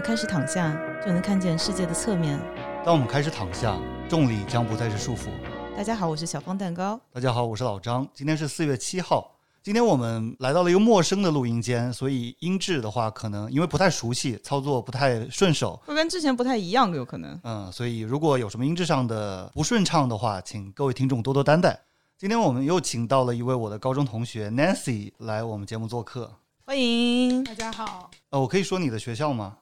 们开始躺下，就能看见世界的侧面。当我们开始躺下，重力将不再是束缚。大家好，我是小方蛋糕。大家好，我是老张。今天是四月七号。今天我们来到了一个陌生的录音间，所以音质的话，可能因为不太熟悉，操作不太顺手，会跟之前不太一样，有可能。嗯，所以如果有什么音质上的不顺畅的话，请各位听众多多担待。今天我们又请到了一位我的高中同学 Nancy 来我们节目做客，欢迎大家好。呃，我可以说你的学校吗？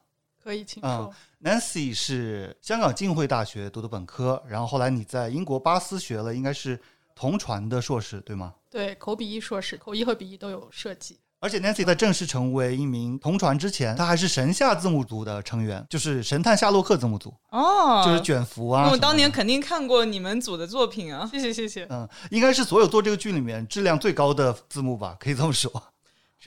可以，请说。Nancy 是香港浸会大学读的本科，然后后来你在英国巴斯学了，应该是同传的硕士，对吗？对，口笔译硕士，口译和笔译都有设计。而且 Nancy 在正式成为一名同传之前，他还是神下字幕组的成员，就是神探夏洛克字幕组哦，就是卷福啊。那我当年肯定看过你们组的作品啊，谢谢谢谢。嗯，应该是所有做这个剧里面质量最高的字幕吧，可以这么说。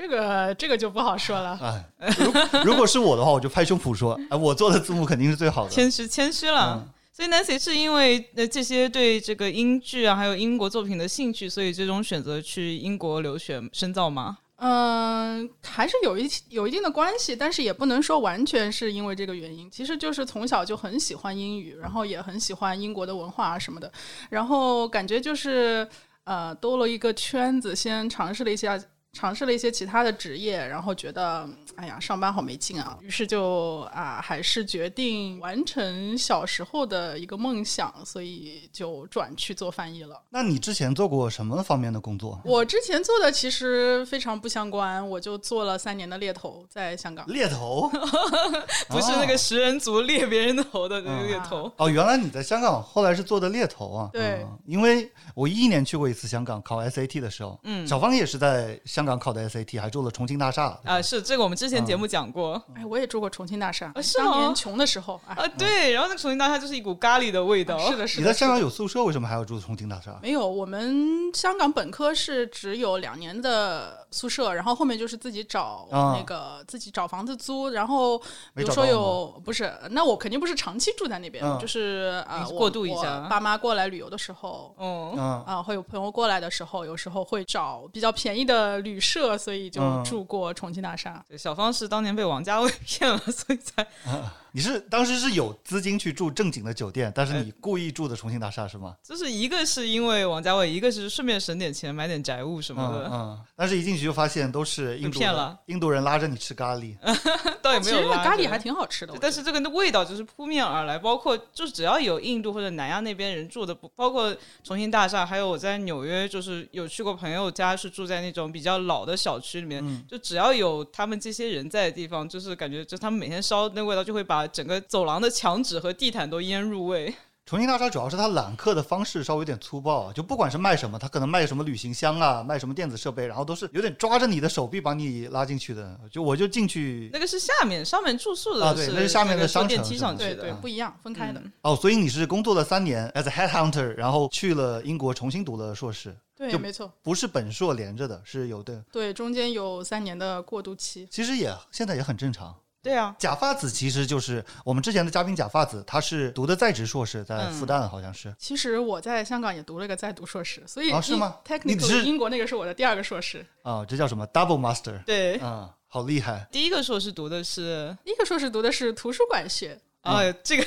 这个这个就不好说了。哎，如如果是我的话，我就拍胸脯说，哎，我做的字幕肯定是最好的。谦虚谦虚了。所以 Nancy 是因为呃这些对这个英剧啊，还有英国作品的兴趣，所以最终选择去英国留学深造吗？嗯，还是有一有一定的关系，但是也不能说完全是因为这个原因。其实就是从小就很喜欢英语，然后也很喜欢英国的文化啊什么的，然后感觉就是呃多了一个圈子，先尝试了一下。尝试了一些其他的职业，然后觉得哎呀上班好没劲啊，于是就啊还是决定完成小时候的一个梦想，所以就转去做翻译了。那你之前做过什么方面的工作？我之前做的其实非常不相关，我就做了三年的猎头，在香港。猎头 不是那个食人族猎别人头的那个猎头哦，原来你在香港后来是做的猎头啊？对，因为我一一年去过一次香港考 SAT 的时候，嗯，小芳也是在香。香港考的 SAT 还住了重庆大厦啊，是这个我们之前节目讲过。哎，我也住过重庆大厦，是当年穷的时候啊。对，然后那重庆大厦就是一股咖喱的味道。是的，是的。你在香港有宿舍，为什么还要住重庆大厦？没有，我们香港本科是只有两年的宿舍，然后后面就是自己找那个自己找房子租。然后比如说有不是，那我肯定不是长期住在那边，就是啊过渡一下。爸妈过来旅游的时候，嗯啊，会有朋友过来的时候，有时候会找比较便宜的旅。旅社，所以就住过重庆大厦。小芳是当年被王家卫 骗了，所以才。你是当时是有资金去住正经的酒店，但是你故意住的重庆大厦是吗？就是一个是因为王家卫，一个是顺便省点钱买点宅物什么的。嗯，但是一进去就发现都是印度骗了，印度人拉着你吃咖喱，倒也没有。其实咖喱还挺好吃的，但是这个味道就是扑面而来。包括就是只要有印度或者南亚那边人住的，包括重庆大厦，还有我在纽约就是有去过朋友家，是住在那种比较老的小区里面，就只要有他们这些人在的地方，就是感觉就他们每天烧那味道就会把整个走廊。的墙纸和地毯都腌入味。重庆大厦主要是它揽客的方式稍微有点粗暴，就不管是卖什么，它可能卖什么旅行箱啊，卖什么电子设备，然后都是有点抓着你的手臂把你拉进去的。就我就进去，那个是下面上面住宿的啊，对，那是下面的商电梯上去的，对对，不一样，分开的。哦，所以你是工作了三年 as a headhunter，然后去了英国重新读了硕士，对，没错，不是本硕连着的，是有的，对，中间有三年的过渡期，其实也现在也很正常。对啊，假发子其实就是我们之前的嘉宾假发子，他是读的在职硕士，在复旦好像是。其实我在香港也读了一个在读硕士，所以啊是吗？Technical 英国那个是我的第二个硕士。啊，这叫什么？Double Master。对，啊，好厉害。第一个硕士读的是，第一个硕士读的是图书馆学。啊，这个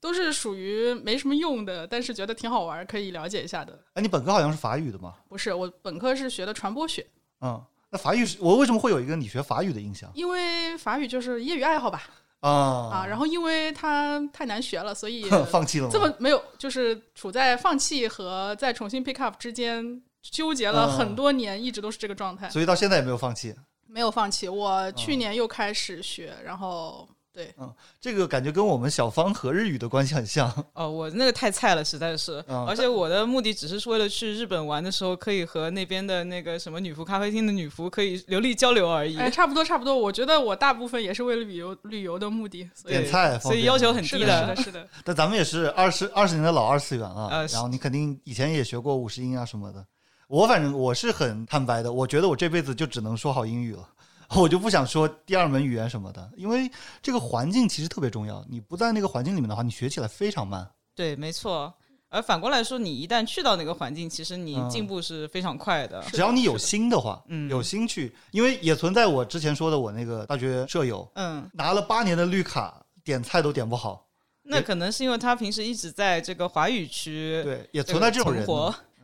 都是属于没什么用的，但是觉得挺好玩，可以了解一下的。哎，你本科好像是法语的吗？不是，我本科是学的传播学。嗯。那法语是我为什么会有一个你学法语的印象？因为法语就是业余爱好吧。啊啊，然后因为它太难学了，所以放弃了。这么没有，就是处在放弃和再重新 pick up 之间纠结了很多年，一直都是这个状态。所以到现在也没有放弃。没有放弃，我去年又开始学，然后。对，嗯，这个感觉跟我们小芳和日语的关系很像。哦，我那个太菜了，实在是。而且我的目的只是为了去日本玩的时候，可以和那边的那个什么女仆咖啡厅的女仆可以流利交流而已。哎，差不多差不多。我觉得我大部分也是为了旅游旅游的目的。点菜，所以要求很低的。是的，是的。但咱们也是二十二十年的老二次元了。呃，然后你肯定以前也学过五十音啊什么的。我反正我是很坦白的，我觉得我这辈子就只能说好英语了。我就不想说第二门语言什么的，因为这个环境其实特别重要。你不在那个环境里面的话，你学起来非常慢。对，没错。而反过来说，你一旦去到那个环境，其实你进步是非常快的。只要你有心的话，嗯，有心去，因为也存在我之前说的，我那个大学舍友，嗯，拿了八年的绿卡，点菜都点不好。那可能是因为他平时一直在这个华语区，对，也存在这种人。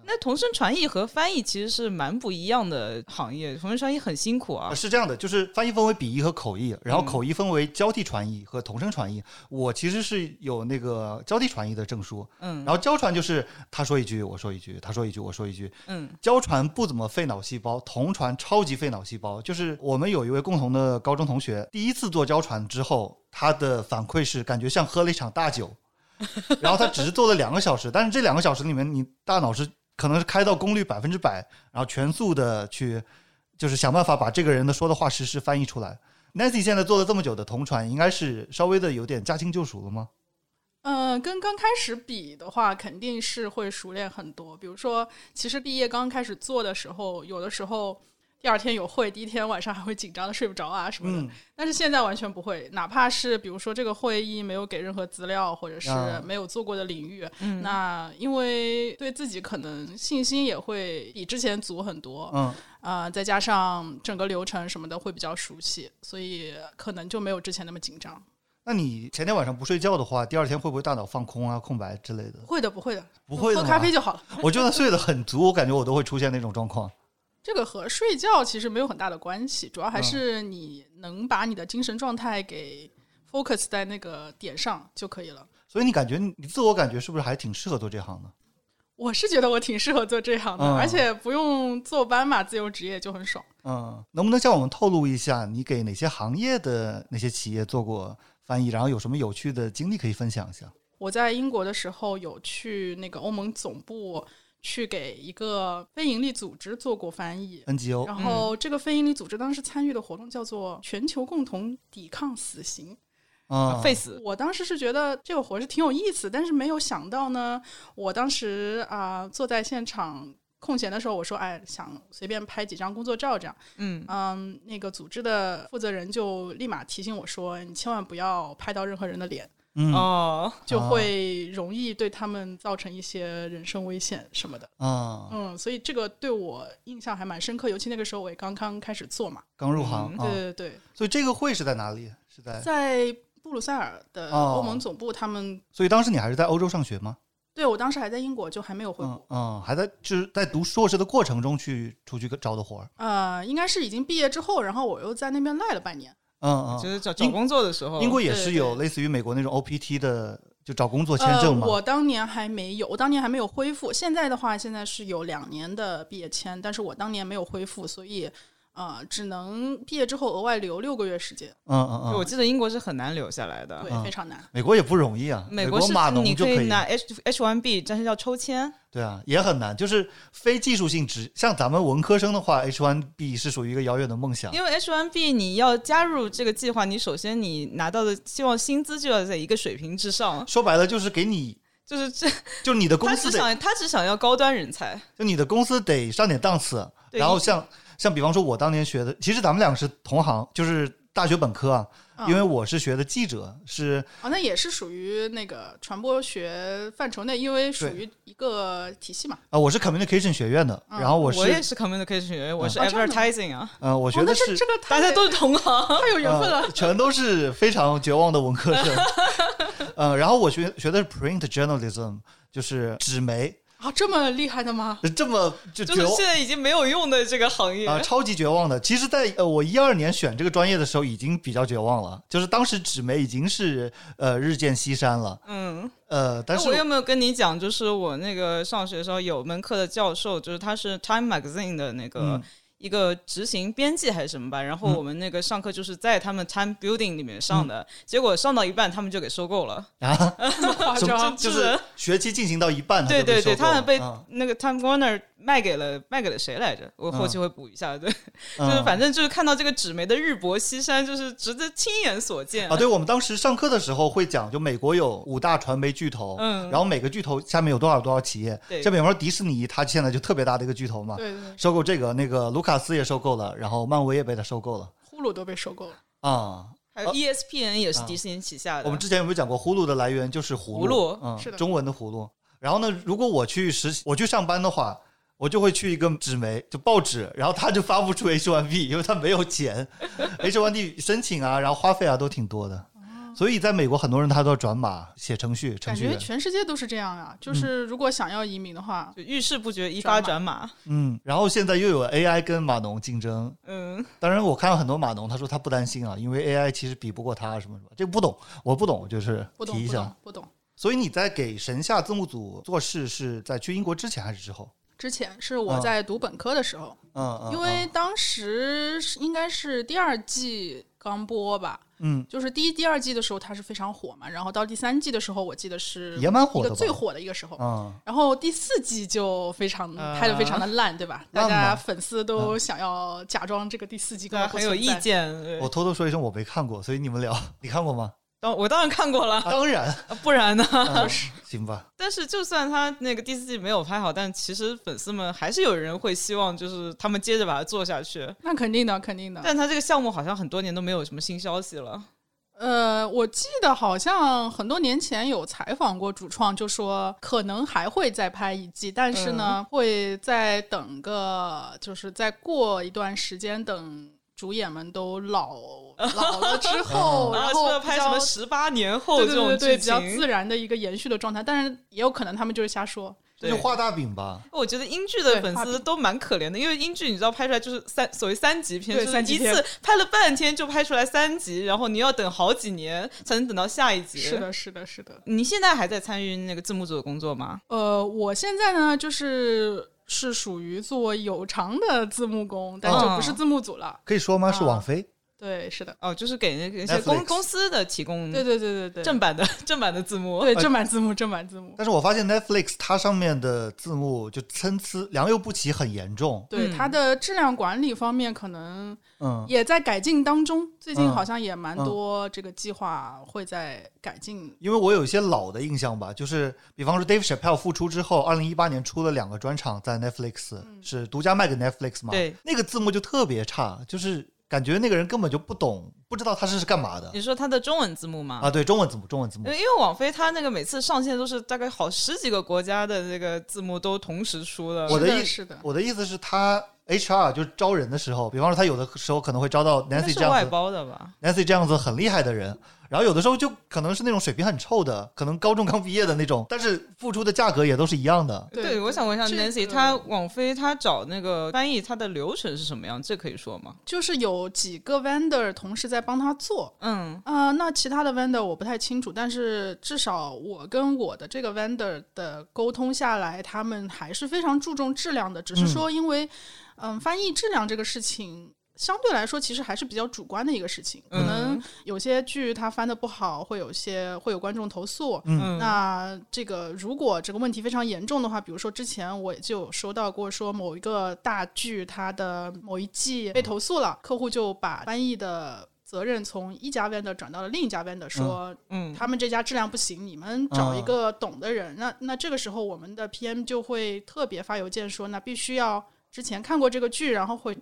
那同声传译和翻译其实是蛮不一样的行业，同声传译很辛苦啊。是这样的，就是翻译分为笔译和口译，然后口译分为交替传译和同声传译。我其实是有那个交替传译的证书，嗯，然后交传就是他说一句我说一句，他说一句我说一句，嗯，交传不怎么费脑细胞，同传超级费脑细胞。就是我们有一位共同的高中同学，第一次做交传之后，他的反馈是感觉像喝了一场大酒，然后他只是做了两个小时，但是这两个小时里面，你大脑是。可能是开到功率百分之百，然后全速的去，就是想办法把这个人的说的话实时翻译出来。Nancy 现在做了这么久的同传，应该是稍微的有点驾轻就熟了吗？嗯，跟刚开始比的话，肯定是会熟练很多。比如说，其实毕业刚开始做的时候，有的时候。第二天有会，第一天晚上还会紧张的睡不着啊什么的。但是现在完全不会，哪怕是比如说这个会议没有给任何资料，或者是没有做过的领域，那因为对自己可能信心也会比之前足很多。嗯，啊，再加上整个流程什么的会比较熟悉，所以可能就没有之前那么紧张。那你前天晚上不睡觉的话，第二天会不会大脑放空啊、空白之类的？会的，不会的，不会的喝咖啡就好了。我就算睡得很足，我感觉我都会出现那种状况。这个和睡觉其实没有很大的关系，主要还是你能把你的精神状态给 focus 在那个点上就可以了。所以你感觉你自我感觉是不是还挺适合做这行的？我是觉得我挺适合做这行的，而且不用坐班嘛，自由职业就很爽。嗯，能不能向我们透露一下你给哪些行业的那些企业做过翻译，然后有什么有趣的经历可以分享一下？我在英国的时候有去那个欧盟总部。去给一个非营利组织做过翻译，NGO。然后这个非营利组织当时参与的活动叫做“全球共同抵抗死刑”，啊，废死。我当时是觉得这个活是挺有意思，但是没有想到呢，我当时啊坐在现场空闲的时候，我说哎想随便拍几张工作照这样，嗯嗯，那个组织的负责人就立马提醒我说，你千万不要拍到任何人的脸。哦，就会容易对他们造成一些人身危险什么的。啊，嗯，所以这个对我印象还蛮深刻，尤其那个时候我也刚刚开始做嘛，刚入行。对对对。所以这个会是在哪里？是在在布鲁塞尔的欧盟总部。他们。所以当时你还是在欧洲上学吗？对，我当时还在英国，就还没有回国。嗯，还在就是在读硕士的过程中去出去找的活儿。呃，应该是已经毕业之后，然后我又在那边赖了半年。嗯嗯，就是找找工作的时候，英国也是有类似于美国那种 OPT 的，就找工作签证吗？我当年还没有，我当年还没有恢复。现在的话，现在是有两年的毕业签，但是我当年没有恢复，所以。啊，只能毕业之后额外留六个月时间。嗯嗯嗯，我记得英国是很难留下来的，对，非常难。美国也不容易啊，美国是你可以拿 H H one B，但是要抽签。对啊，也很难。就是非技术性职，像咱们文科生的话，H one B 是属于一个遥远的梦想。因为 H one B 你要加入这个计划，你首先你拿到的希望薪资就要在一个水平之上。说白了就是给你，就是这，就你的公司他只想他只想要高端人才，就你的公司得上点档次，然后像。像比方说，我当年学的，其实咱们两个是同行，就是大学本科啊。因为我是学的记者，是啊，那也是属于那个传播学范畴内，因为属于一个体系嘛。啊，我是 communication 学院的，然后我是我也是 communication 学院，我是 advertising 啊。嗯，我学的是这个，大家都是同行，太有缘分了。全都是非常绝望的文科生。嗯，然后我学学的是 print journalism，就是纸媒。啊，这么厉害的吗？这么就就是现在已经没有用的这个行业啊，超级绝望的。其实，在呃我一二年选这个专业的时候，已经比较绝望了。就是当时纸媒已经是呃日渐西山了。嗯呃，但是我有没有跟你讲，就是我那个上学的时候有门课的教授，就是他是 Time Magazine 的那个。一个执行编辑还是什么吧，然后我们那个上课就是在他们 Time Building 里面上的，结果上到一半他们就给收购了。啊，就是。学期进行到一半，对对对，他们被那个 Time Warner。卖给了卖给了谁来着？我后期会补一下。对，就是反正就是看到这个纸媒的日薄西山，就是值得亲眼所见。啊！对我们当时上课的时候会讲，就美国有五大传媒巨头，嗯，然后每个巨头下面有多少多少企业，对，像比方说迪士尼，它现在就特别大的一个巨头嘛，对对，收购这个那个卢卡斯也收购了，然后漫威也被他收购了，呼噜都被收购了。啊，还有 ESPN 也是迪士尼旗下的。我们之前有没有讲过，呼噜的来源就是葫芦，嗯，是的，中文的葫芦。然后呢，如果我去实习，我去上班的话，我就会去一个纸媒，就报纸，然后他就发不出 H1B，因为他没有钱，H1B 申请啊，然后花费啊都挺多的。所以，在美国，很多人他都要转码写程序。感觉全世界都是这样啊！就是如果想要移民的话，就遇事不决，一发转码。嗯，然后现在又有 AI 跟码农竞争。嗯，当然，我看到很多码农，他说他不担心啊，因为 AI 其实比不过他什么什么。这个不懂，我不懂，就是提一下，不懂。所以你在给神下字幕组做事，是在去英国之前还是之后？之前是我在读本科的时候。嗯嗯。因为当时应该是第二季刚播吧。嗯，就是第一、第二季的时候，它是非常火嘛。然后到第三季的时候，我记得是也蛮火的，最火的一个时候。嗯，然后第四季就非常拍的非常的烂，对吧？大家粉丝都想要假装这个第四季更很有意见。我偷偷说一声，我没看过，所以你们聊，你看过吗？我当然看过了，当然，不然呢？行吧。但是就算他那个第四季没有拍好，但其实粉丝们还是有人会希望，就是他们接着把它做下去。那肯定的，肯定的。但他这个项目好像很多年都没有什么新消息了。呃，我记得好像很多年前有采访过主创，就说可能还会再拍一季，但是呢，会再等个，就是再过一段时间，等主演们都老 老了之后，然后拍什么十八年后这种对对对，比较自然的一个延续的状态。但是也有可能他们就是瞎说。就画大饼吧。我觉得英剧的粉丝都蛮可怜的，因为英剧你知道拍出来就是三所谓三级片，就是一次拍了半天就拍出来三集，然后你要等好几年才能等到下一集。是的，是的，是的。你现在还在参与那个字幕组的工作吗？呃，我现在呢就是是属于做有偿的字幕工，但就不是字幕组了。可以说吗？是网飞。对，是的，哦，就是给那些公公司的提供，对对对对对，正版的正版的字幕，对正版字幕，正版字幕。但是我发现 Netflix 它上面的字幕就参差、良莠不齐，很严重。对它的质量管理方面，可能嗯也在改进当中。最近好像也蛮多这个计划会在改进。因为我有一些老的印象吧，就是比方说 Dave Chappelle 复出之后，二零一八年出了两个专场在 Netflix，是独家卖给 Netflix 嘛？对，那个字幕就特别差，就是。感觉那个人根本就不懂，不知道他是是干嘛的。你说他的中文字幕吗？啊，对，中文字幕，中文字幕。因为网飞他那个每次上线都是大概好十几个国家的那个字幕都同时出的。我的意是的，我的意思是，他 HR 就招人的时候，比方说他有的时候可能会招到 Nancy 这样子外包的吧，Nancy 这样子很厉害的人。然后有的时候就可能是那种水平很臭的，可能高中刚毕业的那种，但是付出的价格也都是一样的。对，我想问一下 Nancy，他网飞他找那个翻译，他的流程是什么样？这可以说吗？就是有几个 vendor 同时在帮他做。嗯啊，那其他的 vendor 我不太清楚，但是至少我跟我的这个 vendor 的沟通下来，他们还是非常注重质量的。只是说，因为嗯，翻译质量这个事情。相对来说，其实还是比较主观的一个事情。可能有些剧它翻的不好，会有些会有观众投诉。那这个如果这个问题非常严重的话，比如说之前我也就有收到过，说某一个大剧它的某一季被投诉了，客户就把翻译的责任从一家 vendor 转到了另一家 vendor，说，嗯，他们这家质量不行，你们找一个懂的人。那那这个时候，我们的 PM 就会特别发邮件说，那必须要之前看过这个剧，然后会。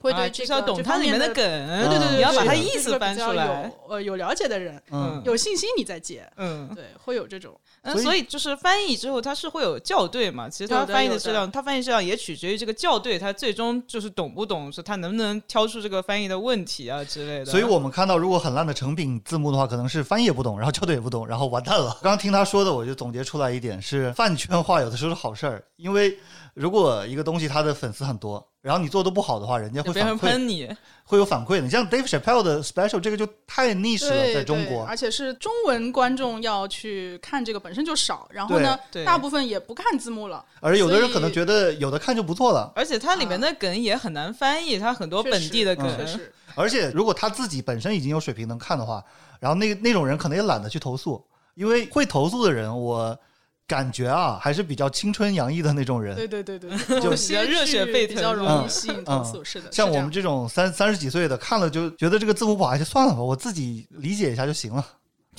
会对这个懂它里面的梗，对对对，你要把它意思翻出来。呃，有了解的人，嗯，有信心你再接，嗯，对，会有这种。所以就是翻译之后，它是会有校对嘛？其实它翻译的质量，它翻译质量也取决于这个校对，它最终就是懂不懂，是它能不能挑出这个翻译的问题啊之类的。所以我们看到，如果很烂的成品字幕的话，可能是翻译也不懂，然后校对也不懂，然后完蛋了。刚刚听他说的，我就总结出来一点是饭圈化，有的时候是好事儿，因为。如果一个东西它的粉丝很多，然后你做的不好的话，人家会反馈你，会有反馈的。你像 Dave Chappelle 的 Special 这个就太 niche 了，在中国，而且是中文观众要去看这个本身就少，然后呢，大部分也不看字幕了。而有的人可能觉得有的看就不错了，而且它里面的梗也很难翻译，它很多本地的梗。而且如果他自己本身已经有水平能看的话，然后那那种人可能也懒得去投诉，因为会投诉的人我。感觉啊，还是比较青春洋溢的那种人。对对对对，就比较热血沸腾，比较容易吸引投诉。是的，像我们这种三三十几岁的，看了就觉得这个字幕不好，就算了吧，我自己理解一下就行了。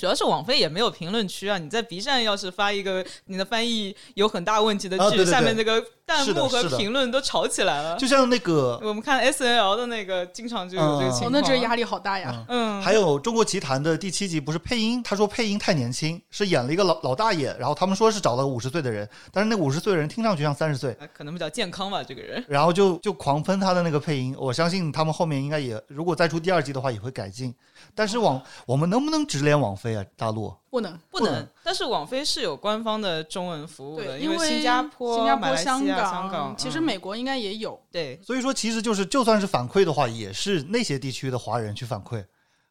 主要是网飞也没有评论区啊。你在 B 站要是发一个你的翻译有很大问题的剧，下面那个弹幕和评论都吵起来了。就像那个 我们看 S N L 的那个，经常就有这个情况。那这压力好大呀。嗯。还有《中国奇谭》的第七集不是配音？他说配音太年轻，是演了一个老老大爷，然后他们说是找了五十岁的人，但是那五十岁的人听上去像三十岁，可能比较健康吧，这个人。然后就就狂喷他的那个配音，我相信他们后面应该也如果再出第二季的话也会改进。但是网我们能不能直连网飞啊？大陆不能不能，但是网飞是有官方的中文服务的，因为新加坡、新加坡、香港，其实美国应该也有。对，所以说其实就是就算是反馈的话，也是那些地区的华人去反馈。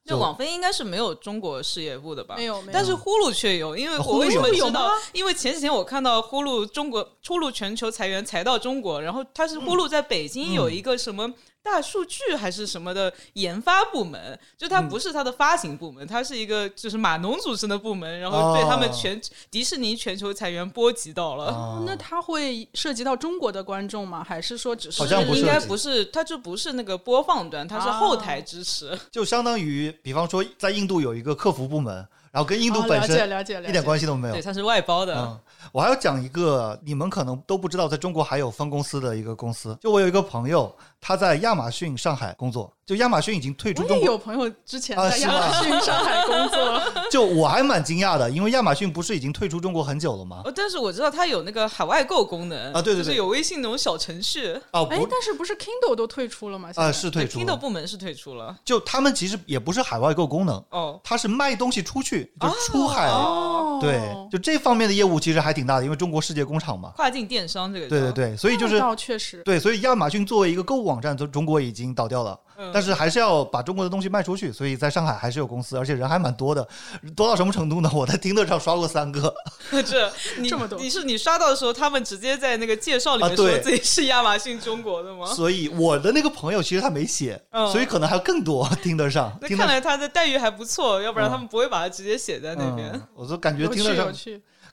就网飞应该是没有中国事业部的吧？没有，但是呼噜却有，因为我为什么知道？因为前几天我看到呼噜中国出入全球裁员裁到中国，然后他是呼噜在北京有一个什么？大数据还是什么的研发部门，就它不是它的发行部门，它是一个就是码农组成的部门，然后被他们全迪士尼全球裁员波及到了。那它会涉及到中国的观众吗？还是说只是应该不是？它就不是那个播放端，它是后台支持，就相当于比方说在印度有一个客服部门，然后跟印度本身一点关系都没有，对，它是外包的。我还要讲一个你们可能都不知道，在中国还有分公司的一个公司，就我有一个朋友。他在亚马逊上海工作，就亚马逊已经退出中国。有朋友之前在亚马逊上海工作，就我还蛮惊讶的，因为亚马逊不是已经退出中国很久了吗？但是我知道它有那个海外购功能啊，对对对，有微信那种小程序哦。哎，但是不是 Kindle 都退出了吗？啊，是退出，Kindle 部门是退出了。就他们其实也不是海外购功能哦，它是卖东西出去，就出海。对，就这方面的业务其实还挺大的，因为中国世界工厂嘛，跨境电商这个。对对对，所以就是确实对，所以亚马逊作为一个购物网站，中中国。已经倒掉了，但是还是要把中国的东西卖出去，所以在上海还是有公司，而且人还蛮多的，多到什么程度呢？我在听的上刷过三个，这 这么多，你是你刷到的时候，他们直接在那个介绍里面说自己是亚马逊中国的吗？所以我的那个朋友其实他没写，所以可能还有更多听得上。那看来他的待遇还不错，要不然他们不会把它直接写在那边。我都感觉听得上，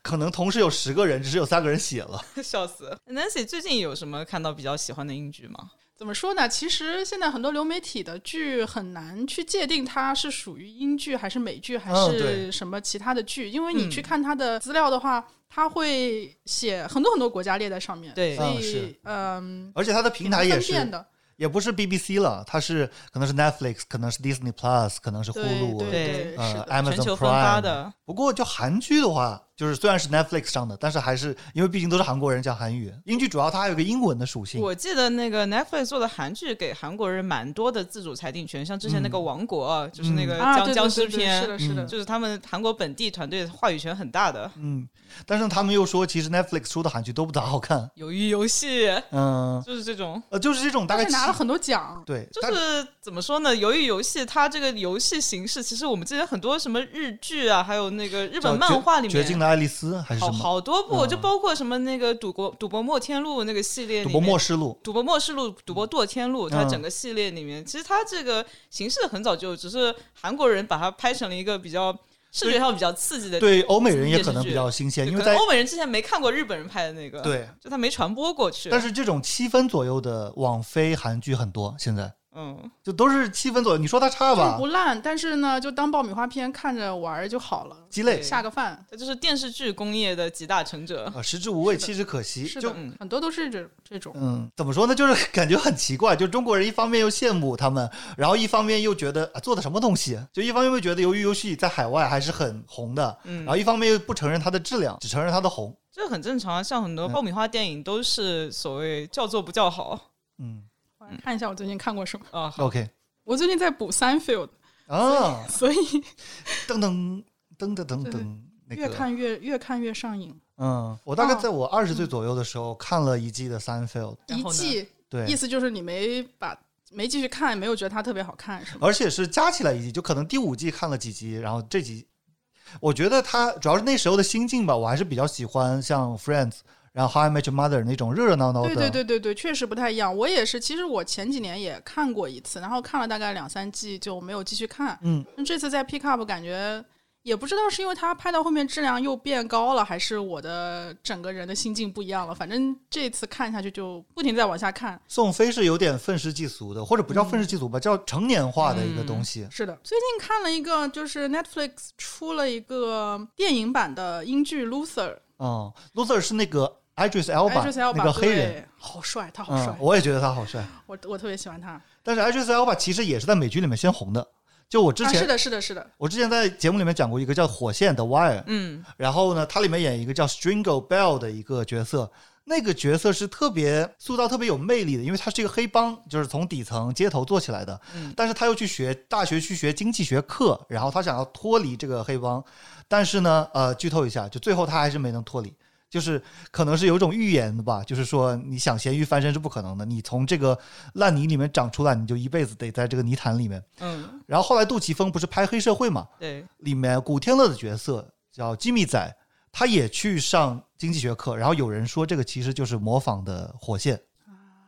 可能同时有十个人，只是有三个人写了，笑死。Nancy 最近有什么看到比较喜欢的英剧吗？怎么说呢？其实现在很多流媒体的剧很难去界定它是属于英剧还是美剧还是什么其他的剧，因为你去看它的资料的话，它会写很多很多国家列在上面。对，所以嗯，而且它的平台也是的。也不是 BBC 了，它是可能是 Netflix，可能是 Disney Plus，可能是 Hulu，对，呃，Amazon Prime。不过就韩剧的话，就是虽然是 Netflix 上的，但是还是因为毕竟都是韩国人讲韩语，英剧主要它还有个英文的属性。我记得那个 Netflix 做的韩剧给韩国人蛮多的自主裁定权，像之前那个《王国》，就是那个僵僵尸片，是的，是的，就是他们韩国本地团队话语权很大的。嗯。但是他们又说，其实 Netflix 出的韩剧都不咋好看。鱿鱼游戏，嗯，就是这种，呃，就是这种，大概拿了很多奖。对，就是怎么说呢？鱿鱼游戏它这个游戏形式，其实我们之前很多什么日剧啊，还有那个日本漫画里面，《的爱丽丝》还是什么，好多部，就包括什么那个《赌博赌博默天录》那个系列，《赌博默示录》、《赌博默示录》、《赌博堕天录》，它整个系列里面，其实它这个形式很早就，只是韩国人把它拍成了一个比较。视觉上比较刺激的，对欧美人也可能比较新鲜，因为在欧美人之前没看过日本人拍的那个，对，就他没传播过去。但是这种七分左右的网飞韩剧很多，现在。嗯，就都是七分左右。你说它差吧？不烂，但是呢，就当爆米花片看着玩就好了，鸡肋，下个饭。这就是电视剧工业的集大成者啊，食之无味，弃之可惜。是的，很多都是这这种。嗯，怎么说呢？就是感觉很奇怪，就中国人一方面又羡慕他们，然后一方面又觉得啊做的什么东西？就一方面又觉得由于游戏在海外还是很红的，嗯，然后一方面又不承认它的质量，只承认它的红。这很正常啊，像很多爆米花电影都是所谓叫做不叫好。嗯，看一下我最近看过什么啊？OK。我最近在补《Seinfeld》啊，所以噔噔噔噔噔噔，越看越越看越上瘾。嗯，我大概在我二十岁左右的时候看了一季的《Seinfeld》，一季，对，意思就是你没把没继续看，没有觉得它特别好看，是吗？而且是加起来一季，就可能第五季看了几集，然后这集，我觉得它主要是那时候的心境吧，我还是比较喜欢像《Friends》。然后《How I Met Your Mother》那种热热闹闹的，对对对对对，确实不太一样。我也是，其实我前几年也看过一次，然后看了大概两三季就没有继续看。嗯，这次在 Pick Up 感觉也不知道是因为它拍到后面质量又变高了，还是我的整个人的心境不一样了。反正这次看下去就不停在往下看。宋飞是有点愤世嫉俗的，或者不叫愤世嫉俗吧，叫成年化的一个东西。是的，最近看了一个，就是 Netflix 出了一个电影版的英剧《Luther》。嗯，Luther 是那个 Idris Elba 那个黑人，好帅，他好帅。我也觉得他好帅，我我特别喜欢他。但是 Idris Elba 其实也是在美剧里面先红的。就我之前是的，是的，是的。我之前在节目里面讲过一个叫《火线》的 Wire，嗯，然后呢，它里面演一个叫 Stringo Bell 的一个角色，那个角色是特别塑造特别有魅力的，因为他是一个黑帮，就是从底层街头做起来的，嗯，但是他又去学大学去学经济学课，然后他想要脱离这个黑帮，但是呢，呃，剧透一下，就最后他还是没能脱离。就是可能是有一种预言的吧，就是说你想咸鱼翻身是不可能的，你从这个烂泥里面长出来，你就一辈子得在这个泥潭里面。嗯。然后后来杜琪峰不是拍黑社会嘛？对。里面古天乐的角色叫吉米仔，他也去上经济学课，然后有人说这个其实就是模仿的火线。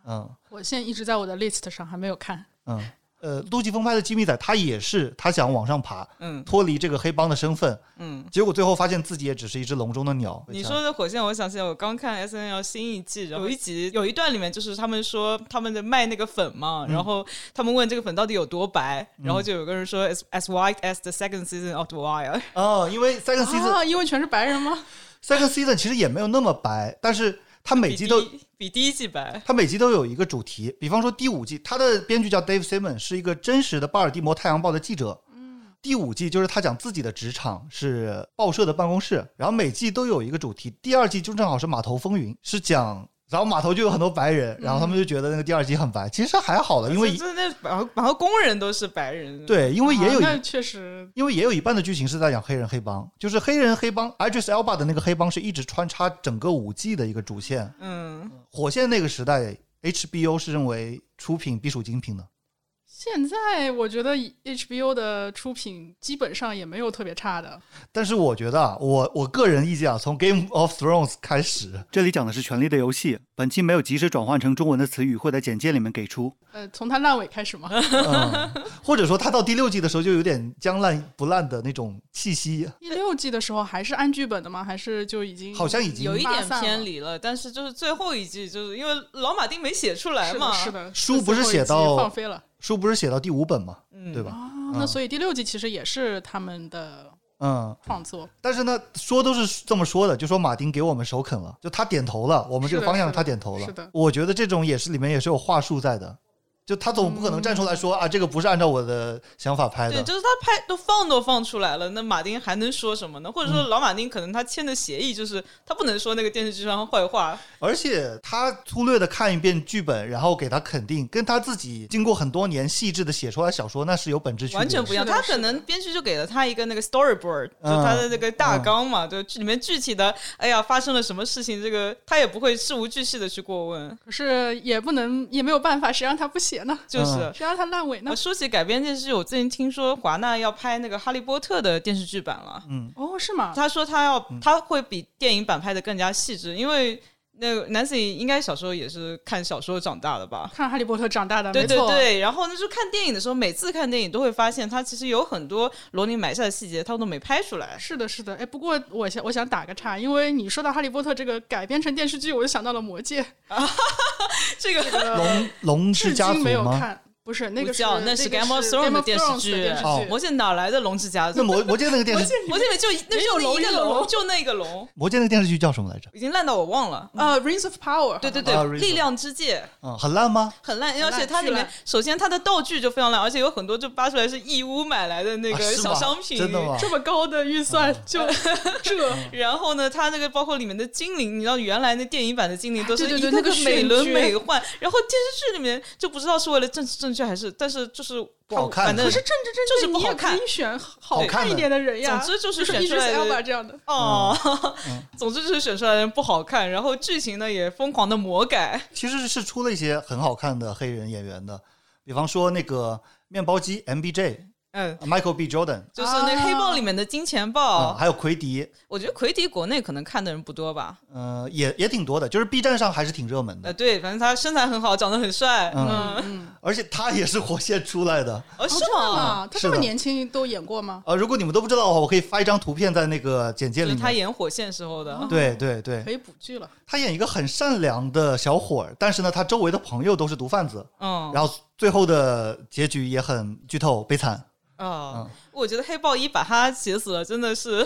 嗯。火线一直在我的 list 上，还没有看。嗯。呃，杜琪峰拍的《机密仔》，他也是他想往上爬，嗯，脱离这个黑帮的身份，嗯，结果最后发现自己也只是一只笼中的鸟。你说的火线，我想起来，我刚看 S N L 新一季，有一集有一段里面就是他们说他们在卖那个粉嘛，然后他们问这个粉到底有多白，然后就有个人说 as as white as the second season of The Wire。哦，因为 second season，因为全是白人吗？second season 其实也没有那么白，但是。他每季都比第一季白。他每季都有一个主题，比方说第五季，他的编剧叫 Dave Simon，是一个真实的巴尔的摩太阳报的记者。嗯，第五季就是他讲自己的职场是报社的办公室，然后每季都有一个主题。第二季就正好是码头风云，是讲。然后码头就有很多白人，然后他们就觉得那个第二季很白，其实还好了，因为那码码头工人都是白人。对，因为也有啊确实，因为也有一半的剧情是在讲黑人黑帮，就是黑人黑帮，Idris Elba 的那个黑帮是一直穿插整个五季的一个主线。嗯，火线那个时代，HBO 是认为出品必属精品的。现在我觉得 HBO 的出品基本上也没有特别差的，但是我觉得啊，我我个人意见啊，从 Game of Thrones 开始，这里讲的是《权力的游戏》，本期没有及时转换成中文的词语，会在简介里面给出。呃，从它烂尾开始吗？或者说它到第六季的时候就有点将烂不烂的那种气息。第六季的时候还是按剧本的吗？还是就已经好像已经有一点偏离了？但是就是最后一季，就是因为老马丁没写出来嘛，是的，书不是写到放飞了。书不是写到第五本嘛，对吧？那所以第六季其实也是他们的嗯创作。但是呢，说都是这么说的，就说马丁给我们首肯了，就他点头了，我们这个方向他点头了。是的，我觉得这种也是里面也是有话术在的。就他总不可能站出来说啊，这个不是按照我的想法拍的。对，就是他拍都放都放出来了，那马丁还能说什么呢？或者说老马丁可能他签的协议就是他不能说那个电视剧上坏话。而且他粗略的看一遍剧本，然后给他肯定，跟他自己经过很多年细致的写出来小说，那是有本质区别。完全不一样。他可能编剧就给了他一个那个 storyboard，就他的那个大纲嘛，就里面具体的，哎呀，发生了什么事情，这个他也不会事无巨细的去过问。可是也不能也没有办法，谁让他不写呢？就是。谁让他烂尾呢？说起改编电视剧，我最近听说华纳要拍那个《哈利波特》的电视剧版了。嗯，哦，是吗？他说他要他会比电影版拍的更加细致，因为那个 Nancy 应该小时候也是看小说长大的吧？看《哈利波特》长大的，对对对。然后那时候看电影的时候，每次看电影都会发现，他其实有很多罗琳埋下的细节，他都没拍出来。是的，是的。哎，不过我想我想打个岔，因为你说到《哈利波特》这个改编成电视剧，我就想到了《魔戒》。啊这个龙龙之家族吗？不是那个叫，那是《Game of Thrones》的电视剧。魔戒哪来的龙之家族？那魔魔戒那个电视剧，魔戒里就那就一个龙，就那个龙。魔戒那个电视剧叫什么来着？已经烂到我忘了。呃，《Rings of Power》。对对对，力量之戒。嗯，很烂吗？很烂，而且它里面首先它的道具就非常烂，而且有很多就扒出来是义乌买来的那个小商品。真的吗？这么高的预算就这？然后呢，它那个包括里面的精灵，你知道原来那电影版的精灵都是一个个美轮美奂，然后电视剧里面就不知道是为了政治正确还是，但是。就是不好看，可是政治正确就是不好看，可以选好看一点的人呀。总之就是选出来的这样的哦。总之就是选出来的人不好看，然后剧情呢也疯狂的魔改。其实是出了一些很好看的黑人演员的，比方说那个面包机 M B J。嗯，Michael B. Jordan，就是那个黑豹里面的金钱豹，还有奎迪。我觉得奎迪国内可能看的人不多吧。呃，也也挺多的，就是 B 站上还是挺热门的。呃，对，反正他身材很好，长得很帅。嗯嗯，而且他也是火线出来的。哦，是吗？他这么年轻都演过吗？呃，如果你们都不知道的话，我可以发一张图片在那个简介里面。他演火线时候的。对对对，可以补剧了。他演一个很善良的小伙儿，但是呢，他周围的朋友都是毒贩子。嗯，然后最后的结局也很剧透，悲惨。啊，我觉得黑豹一把他写死了，真的是，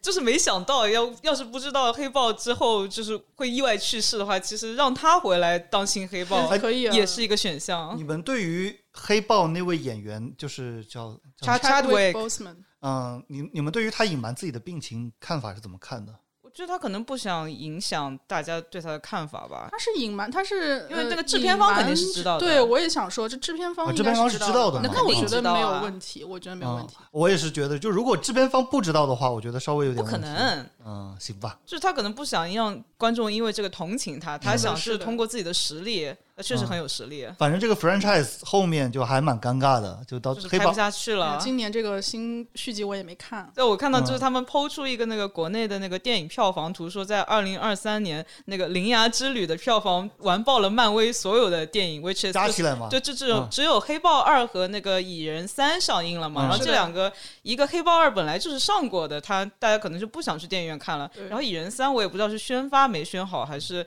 就是没想到，要要是不知道黑豹之后就是会意外去世的话，其实让他回来当新黑豹还可以，也是一个选项。你们对于黑豹那位演员，就是叫 Chadwick Boseman，嗯，你你们对于他隐瞒自己的病情看法是怎么看的？就他可能不想影响大家对他的看法吧。他是隐瞒，他是因为那个制片方肯定是知道的。对，我也想说，这制片方制片方是知道的。那我觉得没有问题，我觉得没有问题。我也是觉得，就如果制片方不知道的话，我觉得稍微有点不可能。嗯，行吧。就是他可能不想让观众因为这个同情他，他想是通过自己的实力。确实很有实力。反正这个 franchise 后面就还蛮尴尬的，就到拍不下去了。今年这个新续集我也没看。对，我看到就是他们抛出一个那个国内的那个电影票房图，说在二零二三年那个《铃芽之旅》的票房完爆了漫威所有的电影，which is 加起来嘛？就这只有只有《黑豹二》和那个《蚁人三》上映了嘛。然后这两个，一个《黑豹二》本来就是上过的，他大家可能就不想去电影院看了。然后《蚁人三》我也不知道是宣发没宣好，还是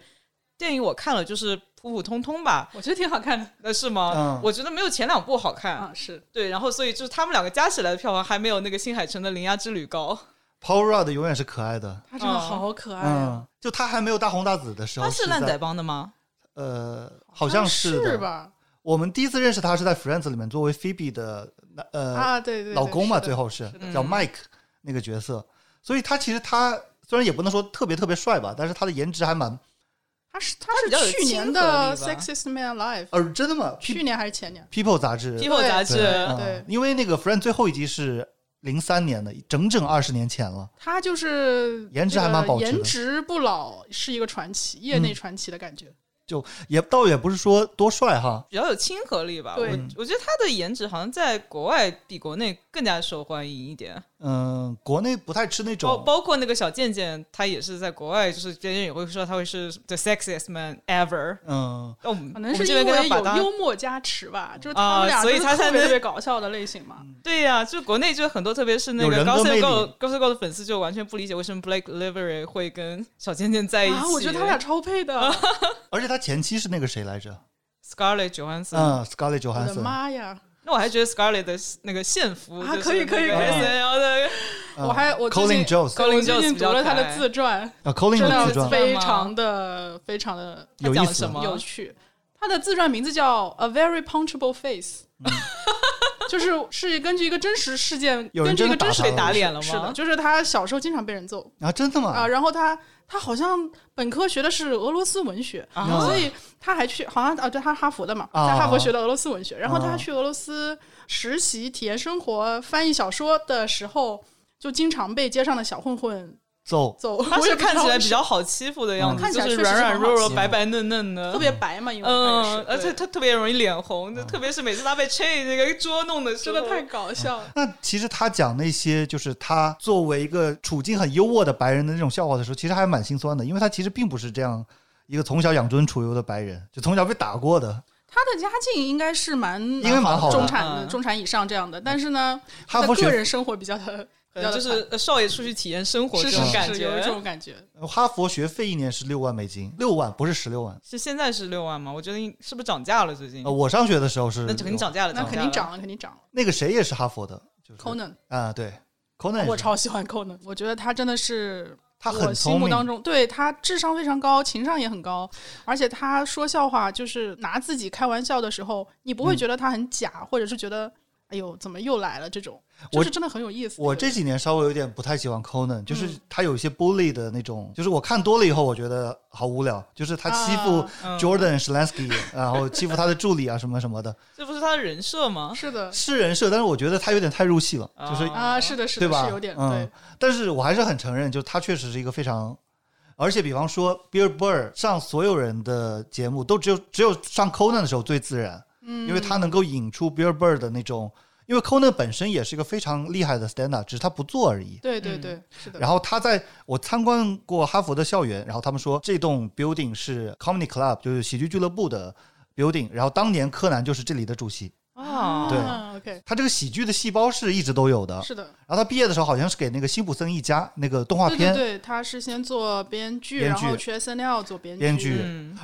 电影我看了就是。普普通通吧，我觉得挺好看的。那是吗？嗯，我觉得没有前两部好看。啊，是对，然后所以就是他们两个加起来的票房还没有那个新海诚的《铃芽之旅》高。Paul Rudd 永远是可爱的，他真的好可爱啊！就他还没有大红大紫的时候，他是烂仔帮的吗？呃，好像是是吧？我们第一次认识他是在 Friends 里面，作为 Phoebe 的呃啊对对老公嘛，最后是叫 Mike 那个角色，所以他其实他虽然也不能说特别特别帅吧，但是他的颜值还蛮。他是他是去年的 Sexiest Man Alive，呃，真的吗？去年还是前年？People 杂志，People 杂志，对，因为那个 Friend 最后一集是零三年的，整整二十年前了。他就是颜值还蛮保持，颜值不老是一个传奇，业内传奇的感觉。就也倒也不是说多帅哈，比较有亲和力吧。我我觉得他的颜值好像在国外比国内更加受欢迎一点。嗯，国内不太吃那种。包包括那个小贱贱，他也是在国外，就是别人也会说他会是 the sexiest man ever。嗯，可能是因为有幽默加持吧，就是他们俩所以他才特别搞笑的类型嘛。对呀，就国内就很多，特别是那个高 C 高高 C 高的粉丝就完全不理解为什么 Blake Lively 会跟小贱贱在一起。我觉得他俩超配的，而且他前妻是那个谁来着？Scarlett Johansson。嗯，Scarlett Johansson。我的妈呀！那我还觉得 Scarlett 的那个线服啊，可以可以可以。然后的，我还我最近 Colin 最近读了他的自传啊，Colin 的自传。非常的非常的有意思，有趣。他的自传名字叫 A Very Punchable Face，就是是根据一个真实事件，根据一个真实被打脸了吗？是的，就是他小时候经常被人揍啊，真的吗？啊，然后他。他好像本科学的是俄罗斯文学，所以他还去好像啊，对他哈佛的嘛，在哈佛学的俄罗斯文学。然后他去俄罗斯实习体验生活、翻译小说的时候，就经常被街上的小混混。走。走，他是看起来比较好欺负的样子，就是软软弱弱、白白嫩嫩的，特别白嘛，因为嗯，而且他特别容易脸红，特别是每次他被 Che 那个捉弄的时候，真的太搞笑了。那其实他讲那些，就是他作为一个处境很优渥的白人的那种笑话的时候，其实还蛮心酸的，因为他其实并不是这样一个从小养尊处优的白人，就从小被打过的。他的家境应该是蛮，应该蛮好，中产中产以上这样的，但是呢，他的个人生活比较的。就是少爷出去体验生活这种感觉，有这种感觉。哈佛学费一年是六万美金，六万不是十六万，是现在是六万吗？我觉得是不是涨价了？最近？我上学的时候是，那肯定涨价了，那肯定涨了，肯定涨了。那个谁也是哈佛的就是，Conan 啊，对，Conan，我超喜欢 Conan，我觉得他真的是他很心目当中，对他智商非常高，情商也很高，而且他说笑话就是拿自己开玩笑的时候，你不会觉得他很假，或者是觉得。哎呦，怎么又来了？这种就是真的很有意思。我这几年稍微有点不太喜欢 Conan，就是他有一些 bully 的那种，就是我看多了以后，我觉得好无聊。就是他欺负 Jordan Schlansky，然后欺负他的助理啊什么什么的。这不是他的人设吗？是的，是人设，但是我觉得他有点太入戏了。就是啊，是的，是的，对吧？有点对。但是我还是很承认，就他确实是一个非常，而且比方说 Bill Burr 上所有人的节目，都只有只有上 Conan 的时候最自然，嗯，因为他能够引出 Bill Burr 的那种。因为 Conan 本身也是一个非常厉害的 stand up，只是他不做而已。对对对，是的。然后他在我参观过哈佛的校园，然后他们说这栋 building 是 comedy club，就是喜剧俱乐部的 building，然后当年柯南就是这里的主席。啊，对，OK，他这个喜剧的细胞是一直都有的，是的。然后他毕业的时候好像是给那个辛普森一家那个动画片，对对，他是先做编剧，然后去 SNL 做编剧。编剧，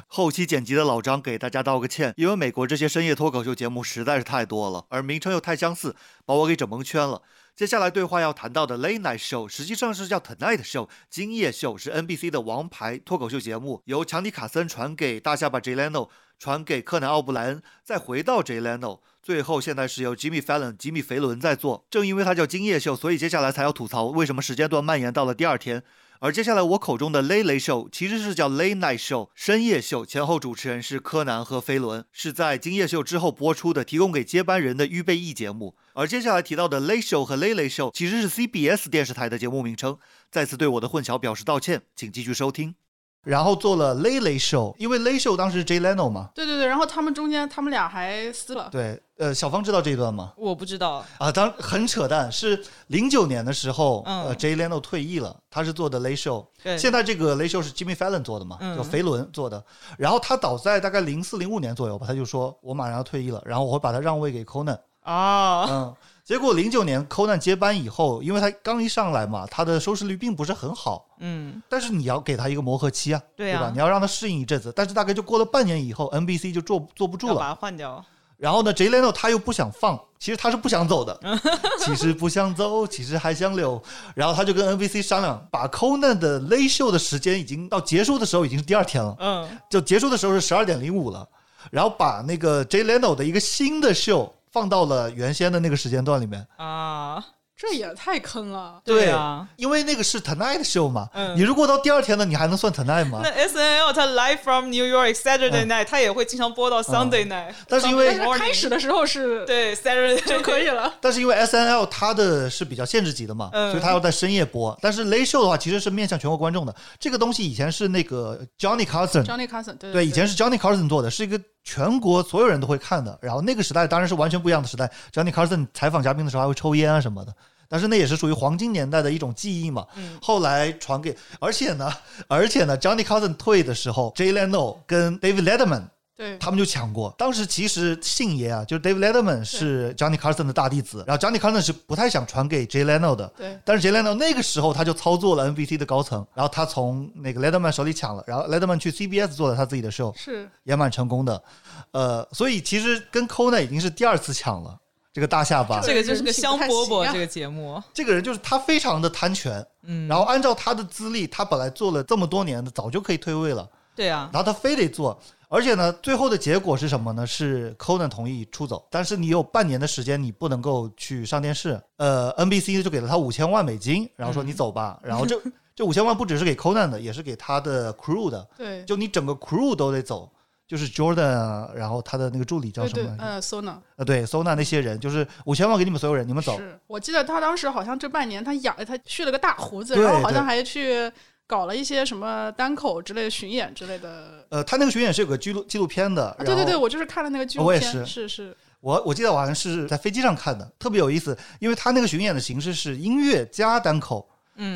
后期剪辑的老张给大家道个歉，因为美国这些深夜脱口秀节目实在是太多了，而名称又太相似，把我给整蒙圈了。接下来对话要谈到的 Late Night Show 实际上是叫 Tonight Show，今夜秀是 NBC 的王牌脱口秀节目，由强尼卡森传给大下巴 Jay Leno，传给柯南奥布莱恩，再回到 Jay Leno。最后，现在是由 Jimmy Fallon 吉米·肥伦在做。正因为他叫金夜秀，所以接下来才要吐槽为什么时间段蔓延到了第二天。而接下来我口中的 Late Late Show 其实是叫 Late Night Show，深夜秀，前后主持人是柯南和飞轮，是在今夜秀之后播出的，提供给接班人的预备役节目。而接下来提到的 Late Show 和 Late Late Show 其实是 CBS 电视台的节目名称。再次对我的混淆表示道歉，请继续收听。然后做了 Late Late Show，因为 Late Show 当时是 Jay Leno 嘛。对对对，然后他们中间他们俩还撕了。对，呃，小芳知道这一段吗？我不知道啊，当很扯淡，是零九年的时候，呃，Jay Leno 退役了，他是做的 Late Show。对。现在这个 Late Show 是 Jimmy Fallon 做的嘛？叫肥伦做的。然后他倒在大概零四零五年左右吧，他就说我马上要退役了，然后我会把他让位给 Conan。啊。嗯。结果零九年 Conan 接班以后，因为他刚一上来嘛，他的收视率并不是很好。嗯，但是你要给他一个磨合期啊，对吧？你要让他适应一阵子。但是大概就过了半年以后，NBC 就坐坐不住了，把他换掉。然后呢，Jay Leno 他又不想放，其实他是不想走的，其实不想走，其实还想留。然后他就跟 NBC 商量，把 Conan 的 Late Show 的时间已经到结束的时候已经是第二天了，嗯，就结束的时候是十二点零五了。然后把那个 Jay Leno 的一个新的秀。放到了原先的那个时间段里面。啊。这也太坑了，对啊，因为那个是 Tonight Show 嘛，你如果到第二天呢，你还能算 Tonight 吗？那 S N L 它 Live from New York Saturday Night，它也会经常播到 Sunday Night，但是因为开始的时候是对 Saturday 就可以了，但是因为 S N L 它的是比较限制级的嘛，所以它要在深夜播。但是 Late Show 的话，其实是面向全国观众的。这个东西以前是那个 Johnny Carson，Johnny Carson 对对，以前是 Johnny Carson 做的，是一个全国所有人都会看的。然后那个时代当然是完全不一样的时代，Johnny Carson 采访嘉宾的时候还会抽烟啊什么的。但是那也是属于黄金年代的一种记忆嘛。嗯。后来传给，而且呢，而且呢，Johnny Carson 退的时候，Jay Leno 跟 David Letterman，对，他们就抢过。当时其实信爷啊，就是 David Letterman 是 Johnny Carson 的大弟子，然后 Johnny Carson 是不太想传给 Jay Leno 的。对。但是 Jay Leno 那个时候他就操作了 NBC 的高层，然后他从那个 Letterman 手里抢了，然后 Letterman 去 CBS 做了他自己的 show，是也蛮成功的。呃，所以其实跟 Conan 已经是第二次抢了。这个大下巴，这个就是个香饽饽。这个节目，这个人就是他，非常的贪权。嗯，然后按照他的资历，他本来做了这么多年的，早就可以退位了。对啊，然后他非得做，而且呢，最后的结果是什么呢？是 Conan 同意出走，但是你有半年的时间，你不能够去上电视。呃，NBC 就给了他五千万美金，然后说你走吧。然后这 这五千万不只是给 Conan 的，也是给他的 crew 的。对，就你整个 crew 都得走。就是 Jordan，然后他的那个助理叫什么？呃，Sona。呃，对，Sona 那些人，就是五千万给你们所有人，你们走。是我记得他当时好像这半年他养他蓄了个大胡子，然后好像还去搞了一些什么单口之类的巡演之类的。呃，他那个巡演是有个纪录纪录片的。对对对，我就是看了那个纪录片。我也是，是是。我我记得我好像是在飞机上看的，特别有意思，因为他那个巡演的形式是音乐加单口，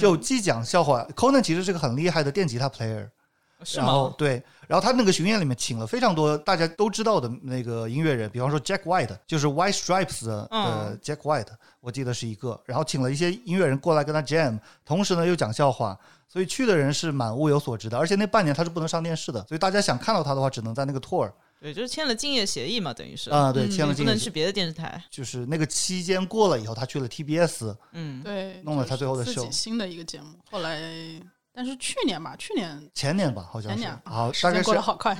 就既讲笑话。Conan 其实是个很厉害的电吉他 player。然后对，然后他那个巡演里面请了非常多大家都知道的那个音乐人，比方说 Jack White，就是 White Stripes 的 Jack White，我记得是一个。然后请了一些音乐人过来跟他 jam，同时呢又讲笑话，所以去的人是蛮物有所值的。而且那半年他是不能上电视的，所以大家想看到他的话，只能在那个 tour。对，就是签了竞业协议嘛，等于是啊，对，签了竞业，不能去别的电视台。就是那个期间过了以后，他去了 TBS，嗯，对，弄了他最后的秀，新的一个节目，后来。但是去年吧，去年前年吧，好像是。好，时间过得好快。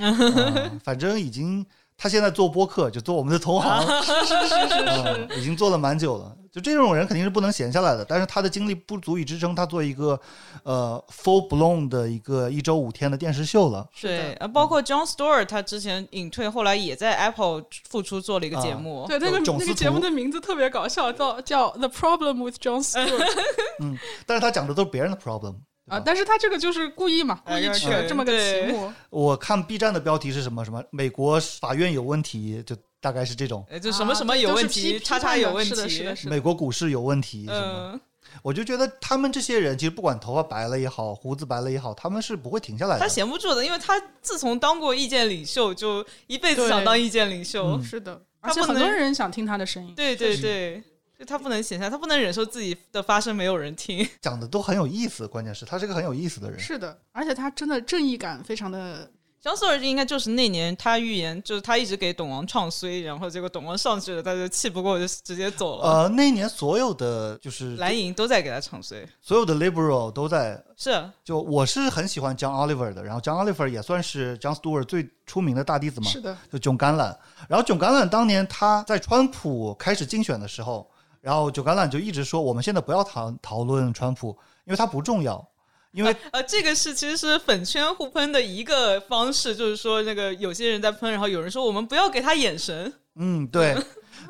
反正已经，他现在做播客，就做我们的同行，是是是是，已经做了蛮久了。就这种人肯定是不能闲下来的，但是他的精力不足以支撑他做一个呃 full blown 的一个一周五天的电视秀了。对，啊，包括 John Stewart，他之前隐退，后来也在 Apple 复出做了一个节目。对，那个那个节目的名字特别搞笑，叫叫 The Problem with John Stewart。嗯，但是他讲的都是别人的 problem。啊！但是他这个就是故意嘛，故意取了这么个题目。我看 B 站的标题是什么？什么美国法院有问题，就大概是这种。就什么什么有问题，叉叉有问题，是的，是的，美国股市有问题，什么？我就觉得他们这些人，其实不管头发白了也好，胡子白了也好，他们是不会停下来的。他闲不住的，因为他自从当过意见领袖，就一辈子想当意见领袖。是的，而且很多人想听他的声音。对对对，就他不能闲下，他不能忍受自己的发声没有人听。讲的都很有意思，关键是他是个很有意思的人。是的，而且他真的正义感非常的。江苏而应该就是那年他预言，就是他一直给董王唱衰，然后结果董王上去了，他就气不过就直接走了。呃，那年所有的就是蓝营都在给他唱衰，所有的 liberal 都在是。就我是很喜欢 John Oliver 的，然后 John Oliver 也算是 John Stewart 最出名的大弟子嘛。是的。就囧橄榄，然后囧橄榄当年他在川普开始竞选的时候，然后酒橄榄就一直说，我们现在不要讨讨论川普，因为他不重要。因为 呃，这个是其实是粉圈互喷的一个方式，就是说那个有些人在喷，然后有人说我们不要给他眼神。嗯，对，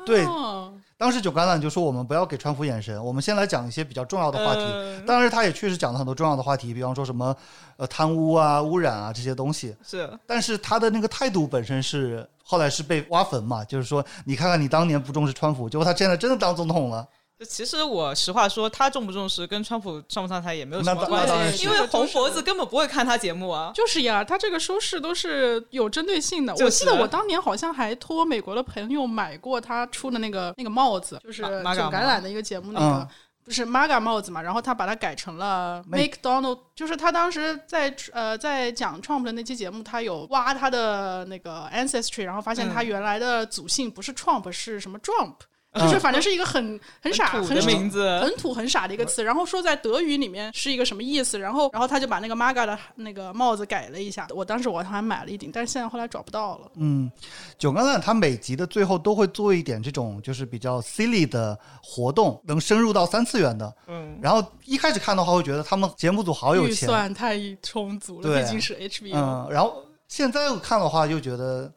对。当时九橄榄就说我们不要给川普眼神，我们先来讲一些比较重要的话题。当然，他也确实讲了很多重要的话题，比方说什么呃贪污啊、污染啊这些东西。是。但是他的那个态度本身是后来是被挖坟嘛，就是说你看看你当年不重视川普，结果他现在真的当总统了。其实我实话说，他重不重视跟川普上不上台也没有什么关系，因为红脖子根本不会看他节目啊。就是呀，他这个收视都是有针对性的。我记得我当年好像还托美国的朋友买过他出的那个那个帽子，就是酒橄榄的一个节目，那个不是 Maga 帽子嘛？然后他把它改成了 Make Donald，就是他当时在呃在讲 Trump 的那期节目，他有挖他的那个 ancestry，然后发现他原来的祖姓不是 Trump，是什么 Trump。就是反正是一个很很傻很名字，很土很傻的一个词。然后说在德语里面是一个什么意思？然后然后他就把那个 Maga 的那个帽子改了一下。我当时我还买了一顶，但是现在后来找不到了。嗯，九刚榄他每集的最后都会做一点这种就是比较 silly 的活动，能深入到三次元的。嗯，然后一开始看的话会觉得他们节目组好有钱，预算太充足了，毕竟是 HBO。嗯，然后现在看的话又觉得。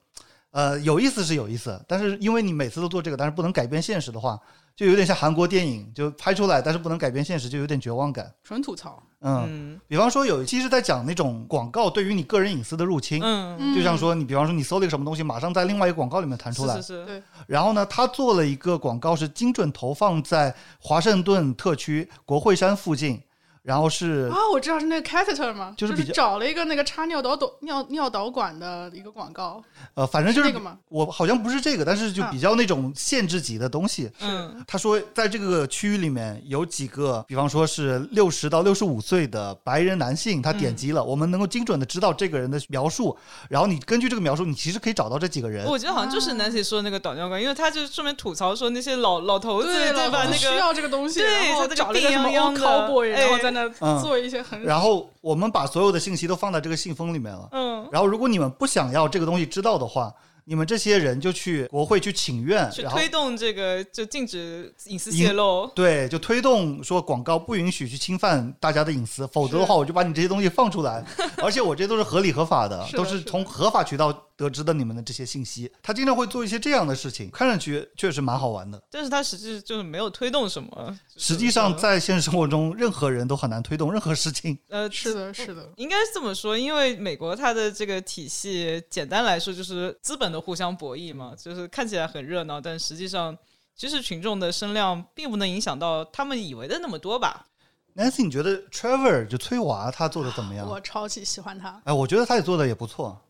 呃，有意思是有意思，但是因为你每次都做这个，但是不能改变现实的话，就有点像韩国电影，就拍出来，但是不能改变现实，就有点绝望感。纯吐槽。嗯，比方说有一期是在讲那种广告对于你个人隐私的入侵，嗯，就像说你比方说你搜了一个什么东西，马上在另外一个广告里面弹出来，是是对。然后呢，他做了一个广告是精准投放在华盛顿特区国会山附近。然后是啊，我知道是那个 catheter 吗？就是找了一个那个插尿导导尿尿导管的一个广告。呃，反正就是那个吗？我好像不是这个，但是就比较那种限制级的东西。嗯，他说在这个区域里面有几个，比方说是六十到六十五岁的白人男性，他点击了，我们能够精准的知道这个人的描述，然后你根据这个描述，你其实可以找到这几个人。我觉得好像就是 Nancy 说的那个导尿管，因为他就顺便吐槽说那些老老头子对吧？那个需要这个东西，然后找了一个什么 cowboy，然后在那做一些很。然后我们把所有的信息都放在这个信封里面了。嗯，然后如果你们不想要这个东西知道的话。你们这些人就去国会去请愿，去推动这个就禁止隐私泄露。对，就推动说广告不允许去侵犯大家的隐私，否则的话我就把你这些东西放出来。而且我这都是合理合法的，都是从合法渠道得知的你们的这些信息。他经常会做一些这样的事情，看上去确实蛮好玩的。但是他实际就是没有推动什么。实际上在现实生活中，任何人都很难推动任何事情。呃，是的，是的，应该是这么说，因为美国它的这个体系，简单来说就是资本的。互相博弈嘛，就是看起来很热闹，但实际上，其实群众的声量并不能影响到他们以为的那么多吧？Nancy，你觉得 Trevor 就崔娃他做的怎么样？我超级喜欢他。哎，我觉得他也做的也不错。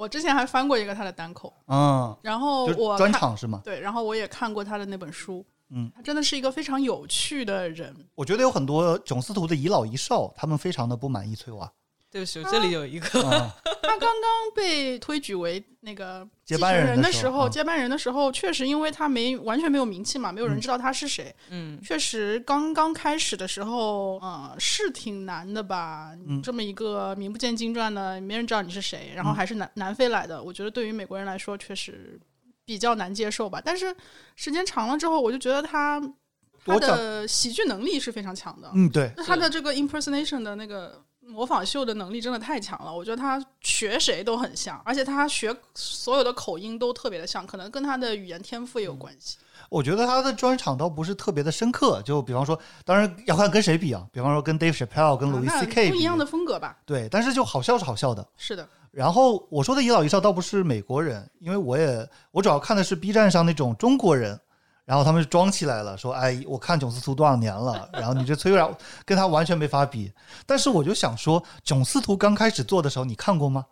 我之前还翻过一个他的单口，嗯，然后我专场是吗？对，然后我也看过他的那本书，嗯，他真的是一个非常有趣的人。我觉得有很多囧司徒的遗老遗少，他们非常的不满意翠娃。对不起，这里有一个。他刚刚被推举为那个接班人的时候，接班人的时候，确实因为他没完全没有名气嘛，没有人知道他是谁。嗯，确实刚刚开始的时候，嗯，是挺难的吧？这么一个名不见经传的，没人知道你是谁，然后还是南南非来的，我觉得对于美国人来说确实比较难接受吧。但是时间长了之后，我就觉得他他的喜剧能力是非常强的。嗯，对，他的这个 impersonation 的那个。模仿秀的能力真的太强了，我觉得他学谁都很像，而且他学所有的口音都特别的像，可能跟他的语言天赋也有关系。我觉得他的专场倒不是特别的深刻，就比方说，当然要看跟谁比啊，比方说跟 Dave Chappelle、跟 Louis C.K. 不一样的风格吧。对，但是就好笑是好笑的。是的。然后我说的一老一少倒不是美国人，因为我也我主要看的是 B 站上那种中国人，然后他们就装起来了，说哎，我看囧司图多少年了，然后你这崔然跟他完全没法比。但是我就想说，囧司图刚开始做的时候，你看过吗？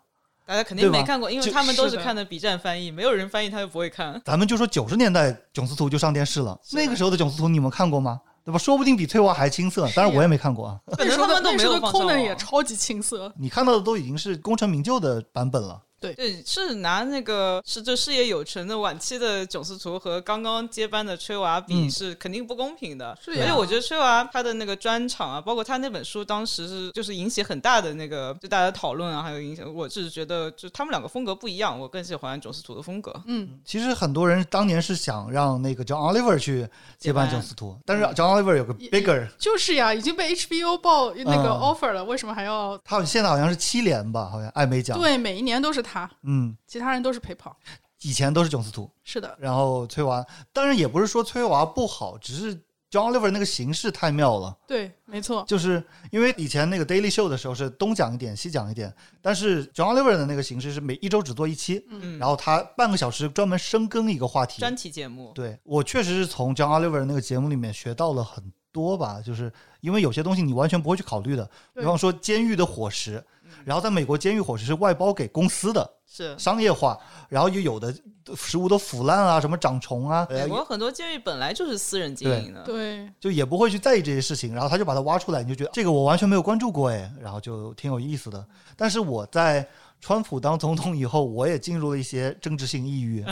大家肯定没看过，因为他们都是看的 B 站翻译，没有人翻译他就不会看。咱们就说九十年代囧司图就上电视了，那个时候的囧司图你们看过吗？对吧？说不定比翠娃还青涩，当然我也没看过啊。可能他们都没有功能也超级青涩。你看到的都已经是功成名就的版本了。对对，是拿那个是这事业有成的晚期的囧司图和刚刚接班的吹娃比，是肯定不公平的。而且我觉得吹娃他的那个专场啊，包括他那本书，当时是就是引起很大的那个就大家讨论啊，还有影响。我是觉得就他们两个风格不一样，我更喜欢囧司图的风格。嗯，其实很多人当年是想让那个叫 Oliver 去接班囧司图，但是 John Oliver 有个 bigger，就是呀，已经被 HBO 报那个 offer 了，为什么还要？他现在好像是七连吧，好像艾美奖。对，每一年都是他。嗯。其他人都是陪跑，以前都是囧司图，是的。然后崔娃，当然也不是说崔娃不好，只是 John Oliver 那个形式太妙了。对，没错。就是因为以前那个 Daily Show 的时候是东讲一点西讲一点，但是 John Oliver 的那个形式是每一周只做一期，嗯，然后他半个小时专门深耕一个话题，专题节目。对我确实是从 John Oliver 那个节目里面学到了很多吧，就是因为有些东西你完全不会去考虑的，比方说监狱的伙食，然后在美国监狱伙食是外包给公司的。是商业化，然后又有的食物都腐烂啊，什么长虫啊。美国很多监狱本来就是私人经营的，对，就也不会去在意这些事情。然后他就把它挖出来，你就觉得这个我完全没有关注过哎，然后就挺有意思的。但是我在川普当总统以后，我也进入了一些政治性 抑郁，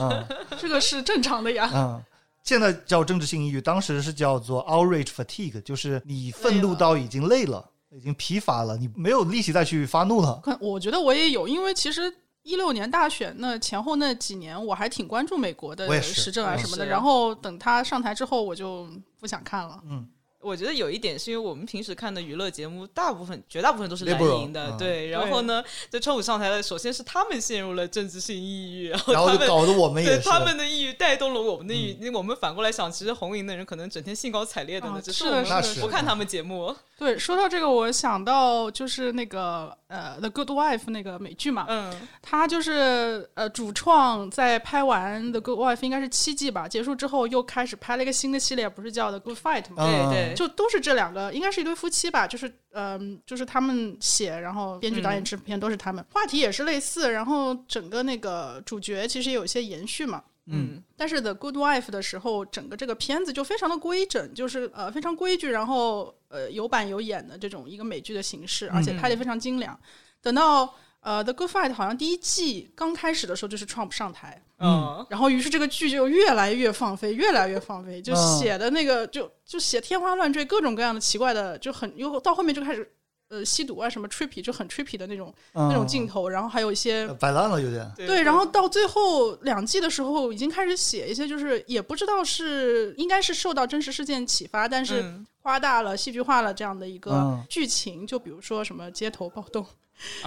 嗯，这个是正常的呀。嗯，现在叫政治性抑郁，当时是叫做 outrage fatigue，就是你愤怒到已经累了。已经疲乏了，你没有力气再去发怒了。我觉得我也有，因为其实一六年大选那前后那几年，我还挺关注美国的时政啊什么的。然后等他上台之后，我就不想看了。嗯。我觉得有一点是因为我们平时看的娱乐节目，大部分绝大部分都是蓝营的，对。然后呢，在川普上台了，首先是他们陷入了政治性抑郁，然后他们搞得我们也他们的抑郁带动了我们的抑郁。我们反过来想，其实红营的人可能整天兴高采烈的呢，只是我们不看他们节目。对，说到这个，我想到就是那个呃，《The Good Wife》那个美剧嘛，嗯，他就是呃，主创在拍完《The Good Wife》应该是七季吧，结束之后又开始拍了一个新的系列，不是叫《The Good Fight》吗？对对，就都是这两个，应该是一对夫妻吧，就是嗯，就是他们写，然后编剧、导演、制片都是他们，话题也是类似，然后整个那个主角其实也有一些延续嘛。嗯，但是《The Good Wife》的时候，整个这个片子就非常的规整，就是呃非常规矩，然后呃有板有眼的这种一个美剧的形式，而且拍的非常精良。等到呃《The Good Fight》好像第一季刚开始的时候，就是 Trump 上台，嗯，然后于是这个剧就越来越放飞，越来越放飞，就写的那个就就写天花乱坠，各种各样的奇怪的，就很又到后面就开始。呃，吸毒啊，什么 trippy 就很 trippy 的那种那种镜头，然后还有一些摆烂了，有点对。然后到最后两季的时候，已经开始写一些，就是也不知道是应该是受到真实事件启发，但是夸大了、戏剧化了这样的一个剧情。就比如说什么街头暴动。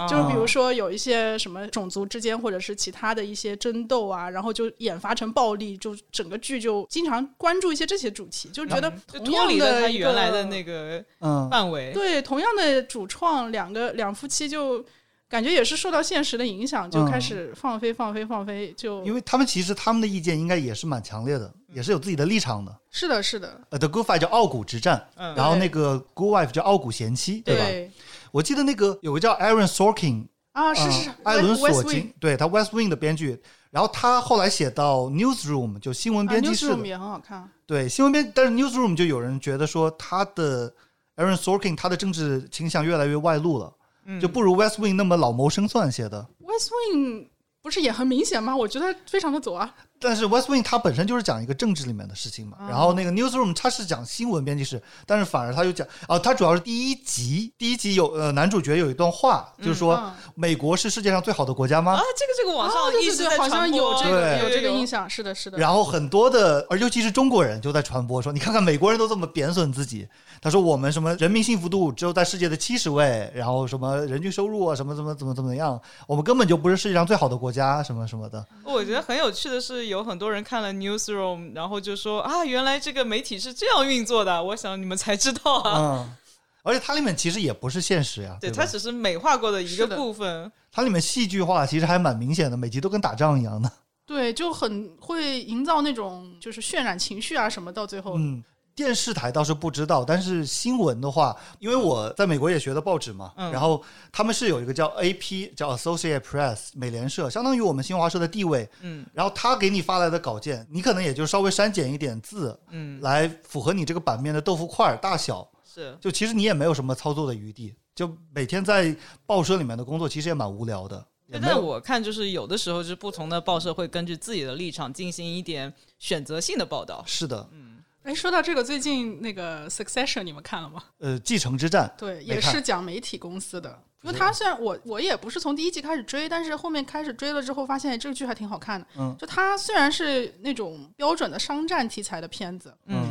就是比如说有一些什么种族之间或者是其他的一些争斗啊，然后就演发成暴力，就整个剧就经常关注一些这些主题，就觉得脱离了他原来的那个范围。对，同样的主创两个两夫妻就感觉也是受到现实的影响，就开始放飞放飞放飞。就因为他们其实他们的意见应该也是蛮强烈的，也是有自己的立场的。是的，是的。呃，The Good Fight 叫傲骨之战，然后那个 Good Wife 叫傲骨贤妻，对吧？我记得那个有个叫 Aaron Sorkin 啊，是是艾伦索金，对他 West Wing 的编剧，然后他后来写到 Newsroom 就新闻编辑室也很好看。对新闻编，但是 Newsroom 就有人觉得说他的 Aaron Sorkin 他的政治倾向越来越外露了，就不如 West Wing 那么老谋深算写的。West Wing 不是也很明显吗？我觉得非常的左啊。但是 West Wing 它本身就是讲一个政治里面的事情嘛，然后那个 Newsroom 它是讲新闻编辑室，但是反而它又讲啊，它主要是第一集，第一集有呃男主角有一段话，就是说美国是世界上最好的国家吗？啊，这个这个网上一直好像有这个有这个印象，是的，是的。然后很多的，而尤其是中国人就在传播说，你看看美国人都这么贬损自己，他说我们什么人民幸福度只有在世界的七十位，然后什么人均收入啊什么怎么怎么怎么样，我们根本就不是世界上最好的国家什么什么的。我觉得很有趣的是，有很多人看了。Newsroom，然后就说啊，原来这个媒体是这样运作的。我想你们才知道啊。嗯，而且它里面其实也不是现实呀，对它只是美化过的一个部分。它里面戏剧化其实还蛮明显的，每集都跟打仗一样的。对，就很会营造那种就是渲染情绪啊什么，到最后。嗯，电视台倒是不知道，但是新闻的话，因为我在美国也学的报纸嘛，然后他们是有一个叫 AP，叫 Associate Press，美联社，相当于我们新华社的地位。嗯，然后他给你发来的稿件，你可能也就稍微删减一点字，嗯，来符合你这个版面的豆腐块大小。是，就其实你也没有什么操作的余地，就每天在报社里面的工作，其实也蛮无聊的。但我看，就是有的时候，就是不同的报社会根据自己的立场进行一点选择性的报道。是的，嗯，哎，说到这个，最近那个《Succession》你们看了吗？呃，继承之战，对，也是讲媒体公司的。因为他虽然我我也不是从第一季开始追，但是后面开始追了之后，发现这个剧还挺好看的。嗯，就它虽然是那种标准的商战题材的片子，嗯。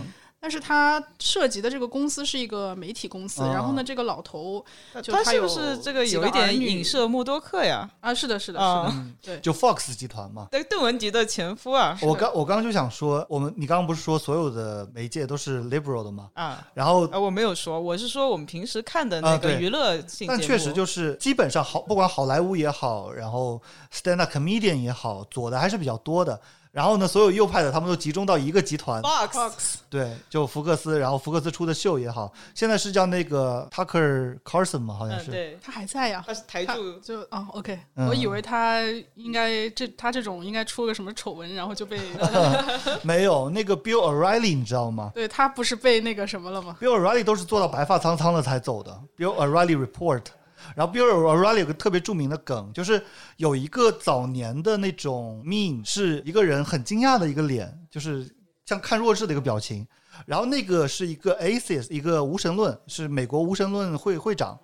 但是他涉及的这个公司是一个媒体公司，然后呢，这个老头，他是不是这个有一点影射默多克呀？啊，是的，是的，是的，对，就 Fox 集团嘛。对，邓文迪的前夫啊。我刚我刚刚就想说，我们你刚刚不是说所有的媒介都是 liberal 的吗？啊，然后啊我没有说，我是说我们平时看的那个娱乐性但确实就是基本上好，不管好莱坞也好，然后 stand up comedian 也好，左的还是比较多的。然后呢，所有右派的他们都集中到一个集团，Fox，对，就福克斯。然后福克斯出的秀也好，现在是叫那个 Tucker Carlson 嘛，好像是，对，他还在呀，他是台柱，就啊，OK，我以为他应该这他这种应该出个什么丑闻，然后就被 没有那个 Bill O'Reilly 你知道吗？对他不是被那个什么了吗？Bill O'Reilly 都是做到白发苍苍了才走的，Bill O'Reilly Report。然后 Bill O'Reilly 有个特别著名的梗，就是有一个早年的那种 meme，是一个人很惊讶的一个脸，就是像看弱智的一个表情。然后那个是一个 atheist，一个无神论，是美国无神论会会长，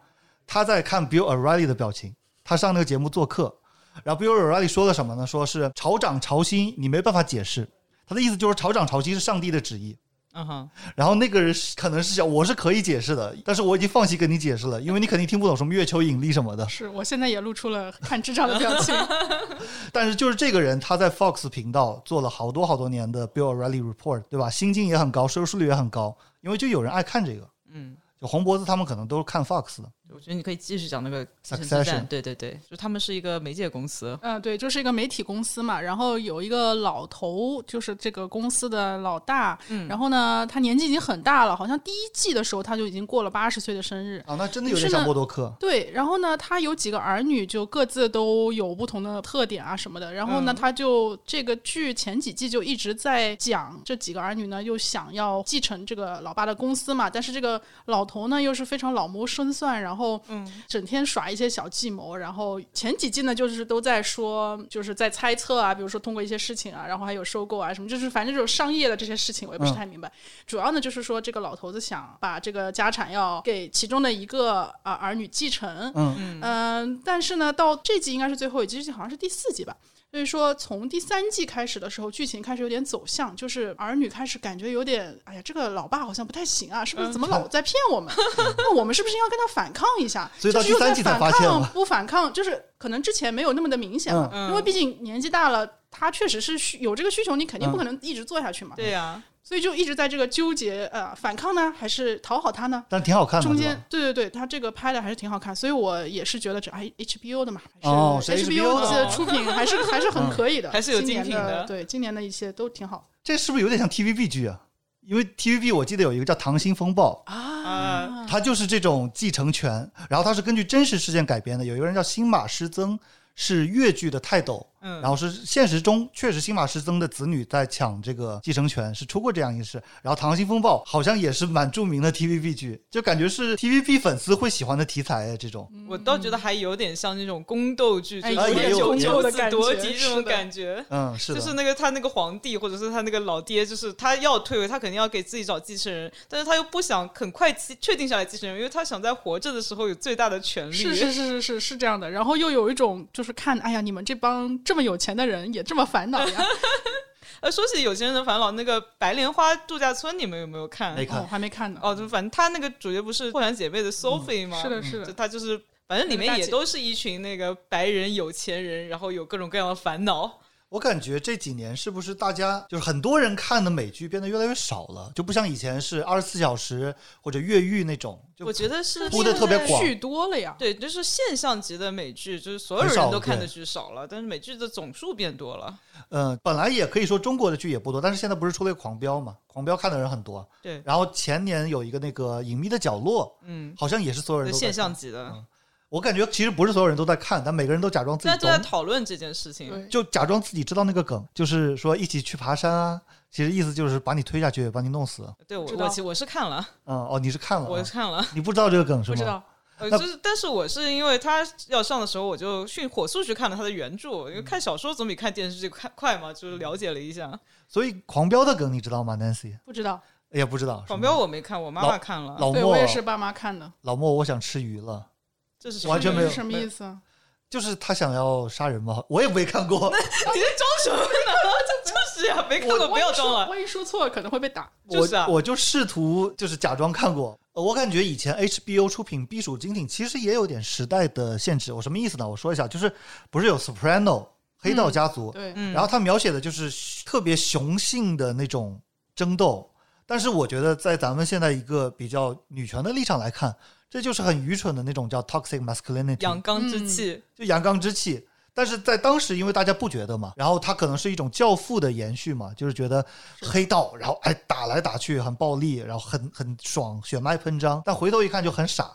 他在看 Bill O'Reilly 的表情。他上那个节目做客，然后 Bill O'Reilly 说了什么呢？说是潮涨潮汐，你没办法解释。他的意思就是潮涨潮汐是上帝的旨意。嗯哼，然后那个人可能是想，我是可以解释的，但是我已经放弃跟你解释了，因为你肯定听不懂什么月球引力什么的。是我现在也露出了看智障的表情。但是就是这个人，他在 Fox 频道做了好多好多年的 Bill O'Reilly Report，对吧？薪金也很高，收视率也很高，因为就有人爱看这个。嗯，就红脖子他们可能都是看 Fox 的。我觉得你可以继续讲那个 Succession，对对对，就他们是一个媒介公司，嗯，对，就是一个媒体公司嘛。然后有一个老头，就是这个公司的老大，嗯，然后呢，他年纪已经很大了，好像第一季的时候他就已经过了八十岁的生日啊，那真的有点像默多克。对，然后呢，他有几个儿女，就各自都有不同的特点啊什么的。然后呢，他就这个剧前几季就一直在讲这几个儿女呢，又想要继承这个老爸的公司嘛，但是这个老头呢又是非常老谋深算，然后。后，嗯，整天耍一些小计谋，然后前几季呢，就是都在说，就是在猜测啊，比如说通过一些事情啊，然后还有收购啊什么，就是反正这种商业的这些事情，我也不是太明白。主要呢，就是说这个老头子想把这个家产要给其中的一个啊儿女继承，嗯嗯，但是呢，到这季应该是最后一季，好像是第四季吧。所以说，从第三季开始的时候，剧情开始有点走向，就是儿女开始感觉有点，哎呀，这个老爸好像不太行啊，是不是？怎么老在骗我们？那我们是不是要跟他反抗一下？所以到第三季才发现不反抗，就是可能之前没有那么的明显嘛，因为毕竟年纪大了，他确实是需有这个需求，你肯定不可能一直做下去嘛。对呀。所以就一直在这个纠结，呃，反抗呢，还是讨好他呢？但挺好看的。中间，对对对，他这个拍的还是挺好看，所以我也是觉得这哎，HBO 的嘛，哦，HBO 的出品还是还是很可以的，还是有精品的。对，今年的一些都挺好。这是不是有点像 TVB 剧啊？因为 TVB 我记得有一个叫《溏心风暴》啊，它就是这种继承权，然后它是根据真实事件改编的。有一个人叫新马师曾，是越剧的泰斗。嗯，然后是现实中确实新马师曾的子女在抢这个继承权，是出过这样一事。然后《溏心风暴》好像也是蛮著名的 TVB 剧，就感觉是 TVB 粉丝会喜欢的题材这种。我倒觉得还有点像那种宫斗剧，有点宫斗的感觉，这种感觉。嗯，是就是那个他那个皇帝或者是他那个老爹，就是他要退位，他肯定要给自己找继承人，但是他又不想很快确定下来继承人，因为他想在活着的时候有最大的权利。是是是是是是这样的。然后又有一种就是看，哎呀，你们这帮这么有钱的人。也这么烦恼呀？呃，说起有钱人的烦恼，那个《白莲花度假村》，你们有没有看？没看，还没看呢。哦，就反正他那个主角不是破产姐妹的 Sophie 吗？是的，是的，他就是，反正里面也都是一群那个白人有钱人，然后有各种各样的烦恼。我感觉这几年是不是大家就是很多人看的美剧变得越来越少了，就不像以前是二十四小时或者越狱那种。我觉得是铺的特别广，剧多了呀。对，就是现象级的美剧，就是所有人都看的剧少了，但是美剧的总数变多了。嗯，本来也可以说中国的剧也不多，但是现在不是出了《狂飙》嘛，《狂飙》看的人很多。对。然后前年有一个那个《隐秘的角落》，嗯，好像也是所有人都现象级的。我感觉其实不是所有人都在看，但每个人都假装自己都在讨论这件事情，就假装自己知道那个梗，就是说一起去爬山啊。其实意思就是把你推下去，把你弄死。对，我我我是看了。嗯哦，你是看了，我是看了。你不知道这个梗是吗？不知道。呃，就是，但是我是因为他要上的时候，我就迅火速去看了他的原著，因为看小说总比看电视剧快快嘛，就是了解了一下。所以《狂飙》的梗你知道吗，Nancy？不知道。也不知道。《狂飙》我没看，我妈妈看了。老莫，我也是爸妈看的。老莫，我想吃鱼了。这是完全没有什么意思？啊就是他想要杀人吗？我也没看过。你在装什么呢？这就是呀，没看过不要装了。万一说错了，可能会被打。我我就试图就是假装看过。我感觉以前 HBO 出品必属精品，其实也有点时代的限制。我什么意思呢？我说一下，就是不是有 Soprano 黑道家族？对，然后他描写的就是特别雄性的那种争斗。但是我觉得，在咱们现在一个比较女权的立场来看。这就是很愚蠢的那种叫 toxic masculinity，阳刚之气，就阳刚之气。但是在当时，因为大家不觉得嘛，然后他可能是一种教父的延续嘛，就是觉得黑道，然后哎打来打去很暴力，然后很很爽，血脉喷张。但回头一看就很傻。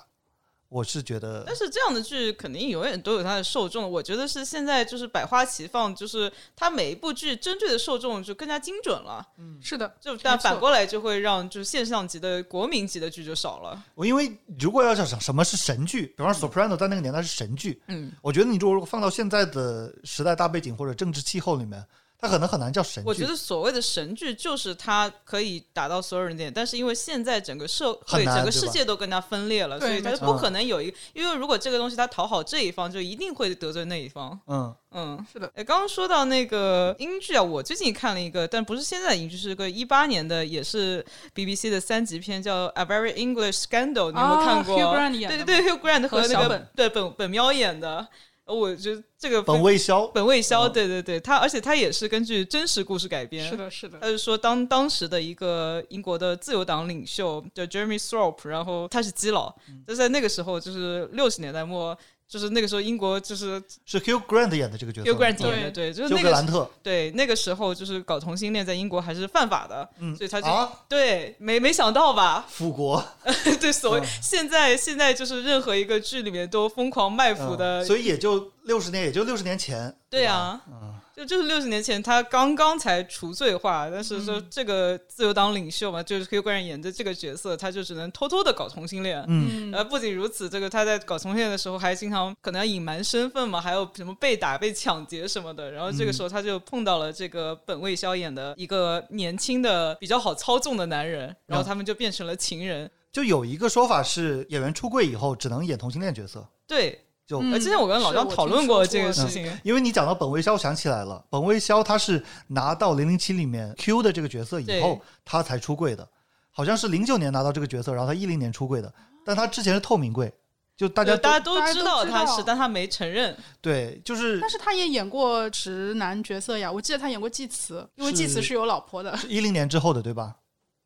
我是觉得，但是这样的剧肯定永远都有它的受众。我觉得是现在就是百花齐放，就是它每一部剧针对的受众就更加精准了。嗯，是的，就但反过来就会让就是现象级的国民级的剧就少了。我因为如果要想什么是神剧，比方说《Soprano》在那个年代是神剧，嗯，我觉得你如果放到现在的时代大背景或者政治气候里面。它可能很难叫神剧。我觉得所谓的神剧就是它可以打到所有人点，但是因为现在整个社会、整个世界都更加分裂了，所以它不可能有一个。因为如果这个东西它讨好这一方，就一定会得罪那一方。嗯嗯，是的。哎，刚刚说到那个英剧啊，我最近看了一个，但不是现在的英剧，是个一八年的，也是 BBC 的三级片，叫《A Very English Scandal》，你有没有看过？对对对，Hugh Grant 和那个对本本喵演的。我觉得这个本未消，本未消，对对对，他而且他也是根据真实故事改编。是的，是的。他是说，当当时的一个英国的自由党领袖叫 Jeremy Thorpe，然后他是基佬，就在那个时候，就是六十年代末。就是那个时候，英国就是是 Hugh Grant 演的这个角色，Hugh Grant 演的，对，就是那个兰特，对，那个时候就是搞同性恋在英国还是犯法的，嗯，所以他就对，没没想到吧？复国，对，所谓现在现在就是任何一个剧里面都疯狂卖腐的，所以也就六十年，也就六十年前，对啊，嗯。就就是六十年前，他刚刚才除罪化，但是说这个自由党领袖嘛，就是 Hugh Grant 演的这个角色，他就只能偷偷的搞同性恋。嗯，呃，不仅如此，这个他在搞同性恋的时候，还经常可能要隐瞒身份嘛，还有什么被打、被抢劫什么的。然后这个时候，他就碰到了这个本卫肖演的一个年轻的、比较好操纵的男人，然后他们就变成了情人。就有一个说法是，演员出柜以后只能演同性恋角色。对。就，之前我跟老张讨论过这个事情，因为你讲到本卫肖，想起来了，本卫肖他是拿到零零七里面 Q 的这个角色以后，他才出柜的，好像是零九年拿到这个角色，然后他一零年出柜的，但他之前是透明柜，就大家大家都知道他是，但他没承认。对，就是，但是他也演过直男角色呀，我记得他演过祭慈，因为祭慈是有老婆的，一零年之后的，对吧？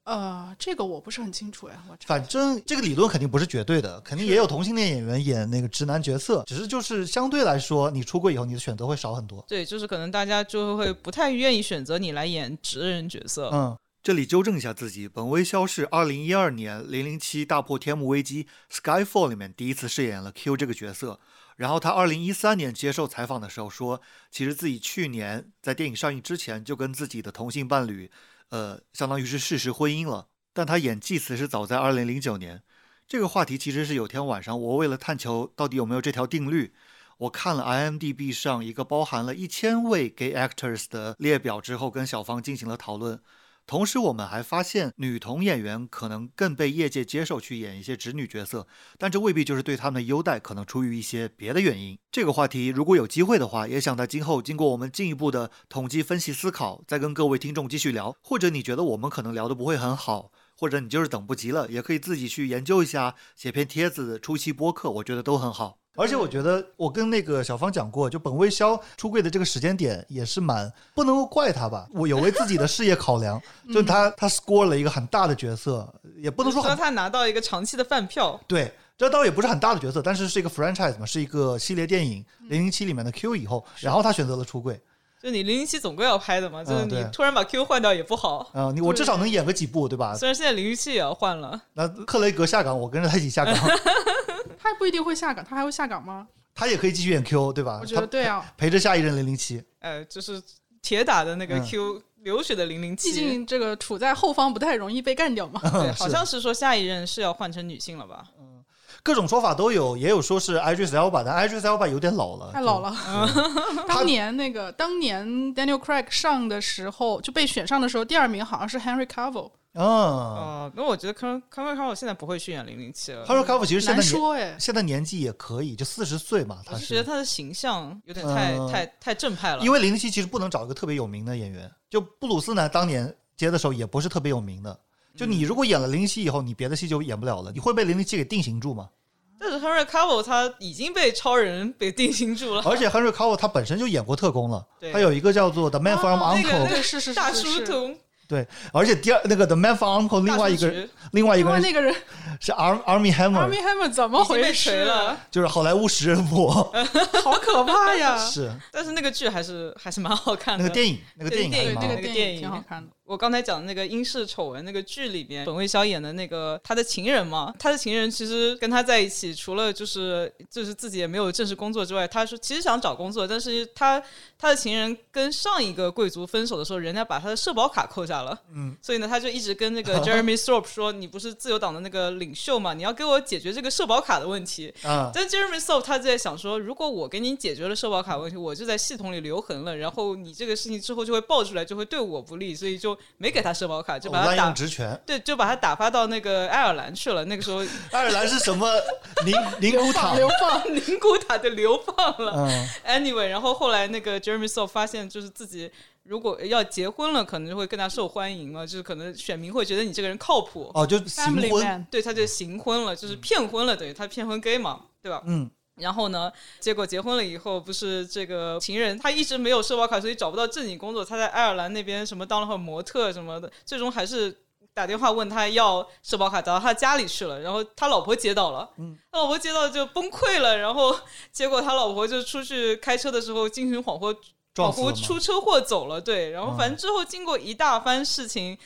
呃，这个我不是很清楚呀。我反正这个理论肯定不是绝对的，肯定也有同性恋演员演那个直男角色，只是就是相对来说，你出柜以后，你的选择会少很多。对，就是可能大家就会不太愿意选择你来演直人角色。嗯，这里纠正一下自己，本微肖是二零一二年《零零七大破天幕危机》Skyfall 里面第一次饰演了 Q 这个角色，然后他二零一三年接受采访的时候说，其实自己去年在电影上映之前就跟自己的同性伴侣。呃，相当于是事实婚姻了，但他演祭词是早在二零零九年。这个话题其实是有天晚上，我为了探求到底有没有这条定律，我看了 IMDB 上一个包含了一千位 gay actors 的列表之后，跟小芳进行了讨论。同时，我们还发现女童演员可能更被业界接受去演一些直女角色，但这未必就是对她们的优待，可能出于一些别的原因。这个话题如果有机会的话，也想在今后经过我们进一步的统计分析思考，再跟各位听众继续聊。或者你觉得我们可能聊的不会很好，或者你就是等不及了，也可以自己去研究一下，写篇帖子、出期播客，我觉得都很好。而且我觉得我跟那个小芳讲过，就本卫肖出柜的这个时间点也是蛮不能够怪他吧。我有为自己的事业考量，就他他 score 了一个很大的角色，也不能说他拿到一个长期的饭票。对，这倒也不是很大的角色，但是是一个 franchise 嘛，是一个系列电影《零零七》里面的 Q 以后，然后他选择了出柜。就你零零七总归要拍的嘛，就是你突然把 Q 换掉也不好。嗯，你我至少能演个几部，对吧？虽然现在零零七也要换了。那克雷格下岗，我跟着他一起下岗。他不一定会下岗，他还会下岗吗？他也可以继续演 Q，对吧？我觉得对啊，陪着下一任零零七。呃，就是铁打的那个 Q 流血的零零七。毕竟这个处在后方不太容易被干掉嘛。对，好像是说下一任是要换成女性了吧？嗯。各种说法都有，也有说是 Idris Elba，但 Idris Elba 有点老了，太老了。当年那个当年 Daniel Craig 上的时候就被选上的时候，第二名好像是 Henry Cavill。哦，那我觉得 Henry Cavill 现在不会去演零零七了。Henry Cavill 其实现在说哎，现在年纪也可以，就四十岁嘛。他是觉得他的形象有点太太太正派了。因为零零七其实不能找一个特别有名的演员，就布鲁斯呢，当年接的时候也不是特别有名的。就你如果演了零零七以后，你别的戏就演不了了，你会被零零七给定型住吗？但是 Henry Cavill 他已经被超人给定型住了，而且 Henry Cavill 他本身就演过特工了，他有一个叫做 The Man from Uncle，对是是大叔图。对，而且第二那个 The Man from Uncle 另外一个另外一个那个人。是 Arm Army Hammer，Army Hammer 怎么回事了？就是好莱坞食人魔，好可怕呀！是，但是那个剧还是还是蛮好看的，那个电影那个电影那个电影挺好看的。我刚才讲的那个英式丑闻那个剧里边，本卫肖演的那个他的情人嘛，他的情人其实跟他在一起，除了就是就是自己也没有正式工作之外，他说其实想找工作，但是他他的情人跟上一个贵族分手的时候，人家把他的社保卡扣下了，嗯，所以呢，他就一直跟那个 Jeremy Thorpe 说，你不是自由党的那个领袖嘛，你要给我解决这个社保卡的问题。啊，但 Jeremy Thorpe 他在想说，如果我给你解决了社保卡问题，我就在系统里留痕了，然后你这个事情之后就会爆出来，就会对我不利，所以就没给他社保。卡就把他打职权，对，就把他打发到那个爱尔兰去了。那个时候，爱尔兰是什么？宁宁古塔流放，宁古塔的流放了。Anyway，然后后来那个 Jeremy So 发现，就是自己如果要结婚了，可能就会更加受欢迎了。就是可能选民会觉得你这个人靠谱。哦，就行婚，对，他就行婚了，就是骗婚了，等于他骗婚 gay 嘛，对吧？嗯。然后呢？结果结婚了以后，不是这个情人，他一直没有社保卡，所以找不到正经工作。他在爱尔兰那边什么当了会模特什么的，最终还是打电话问他要社保卡，找到他家里去了。然后他老婆接到了，他老婆接到就崩溃了。然后结果他老婆就出去开车的时候精神恍惚，恍惚出车祸走了。对，然后反正之后经过一大番事情。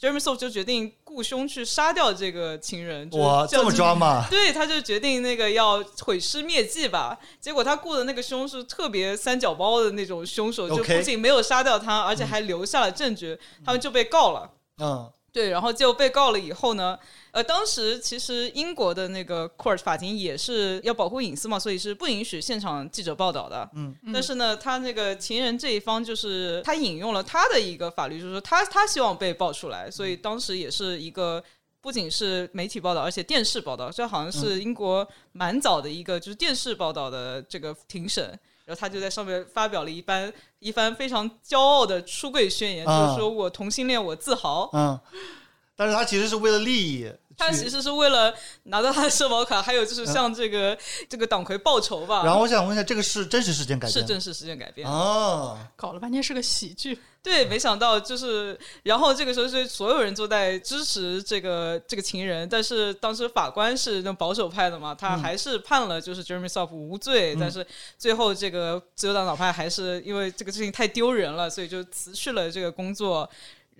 Jeremy So 就决定雇凶去杀掉这个情人，哇，这么抓嘛？对，他就决定那个要毁尸灭迹吧。结果他雇的那个凶是特别三角包的那种凶手，就不仅没有杀掉他，而且还留下了证据，他们就被告了。嗯。对，然后就被告了以后呢，呃，当时其实英国的那个 court 法庭也是要保护隐私嘛，所以是不允许现场记者报道的。嗯，但是呢，他那个情人这一方就是他引用了他的一个法律，就是说他他希望被爆出来，所以当时也是一个不仅是媒体报道，而且电视报道，这好像是英国蛮早的一个就是电视报道的这个庭审。然后他就在上面发表了一番一番非常骄傲的出柜宣言，就是说我同性恋，我自豪。嗯，但是他其实是为了利益。他其实是为了拿到他的社保卡，还有就是向这个这个党魁报仇吧。然后我想问一下，这个是真实事件改编？是真实事件改编哦。搞了半天是个喜剧。对，没想到就是，然后这个时候是所有人都在支持这个这个情人，但是当时法官是那保守派的嘛，他还是判了就是 Jeremy s o f t 无罪，但是最后这个自由党党派还是因为这个事情太丢人了，所以就辞去了这个工作。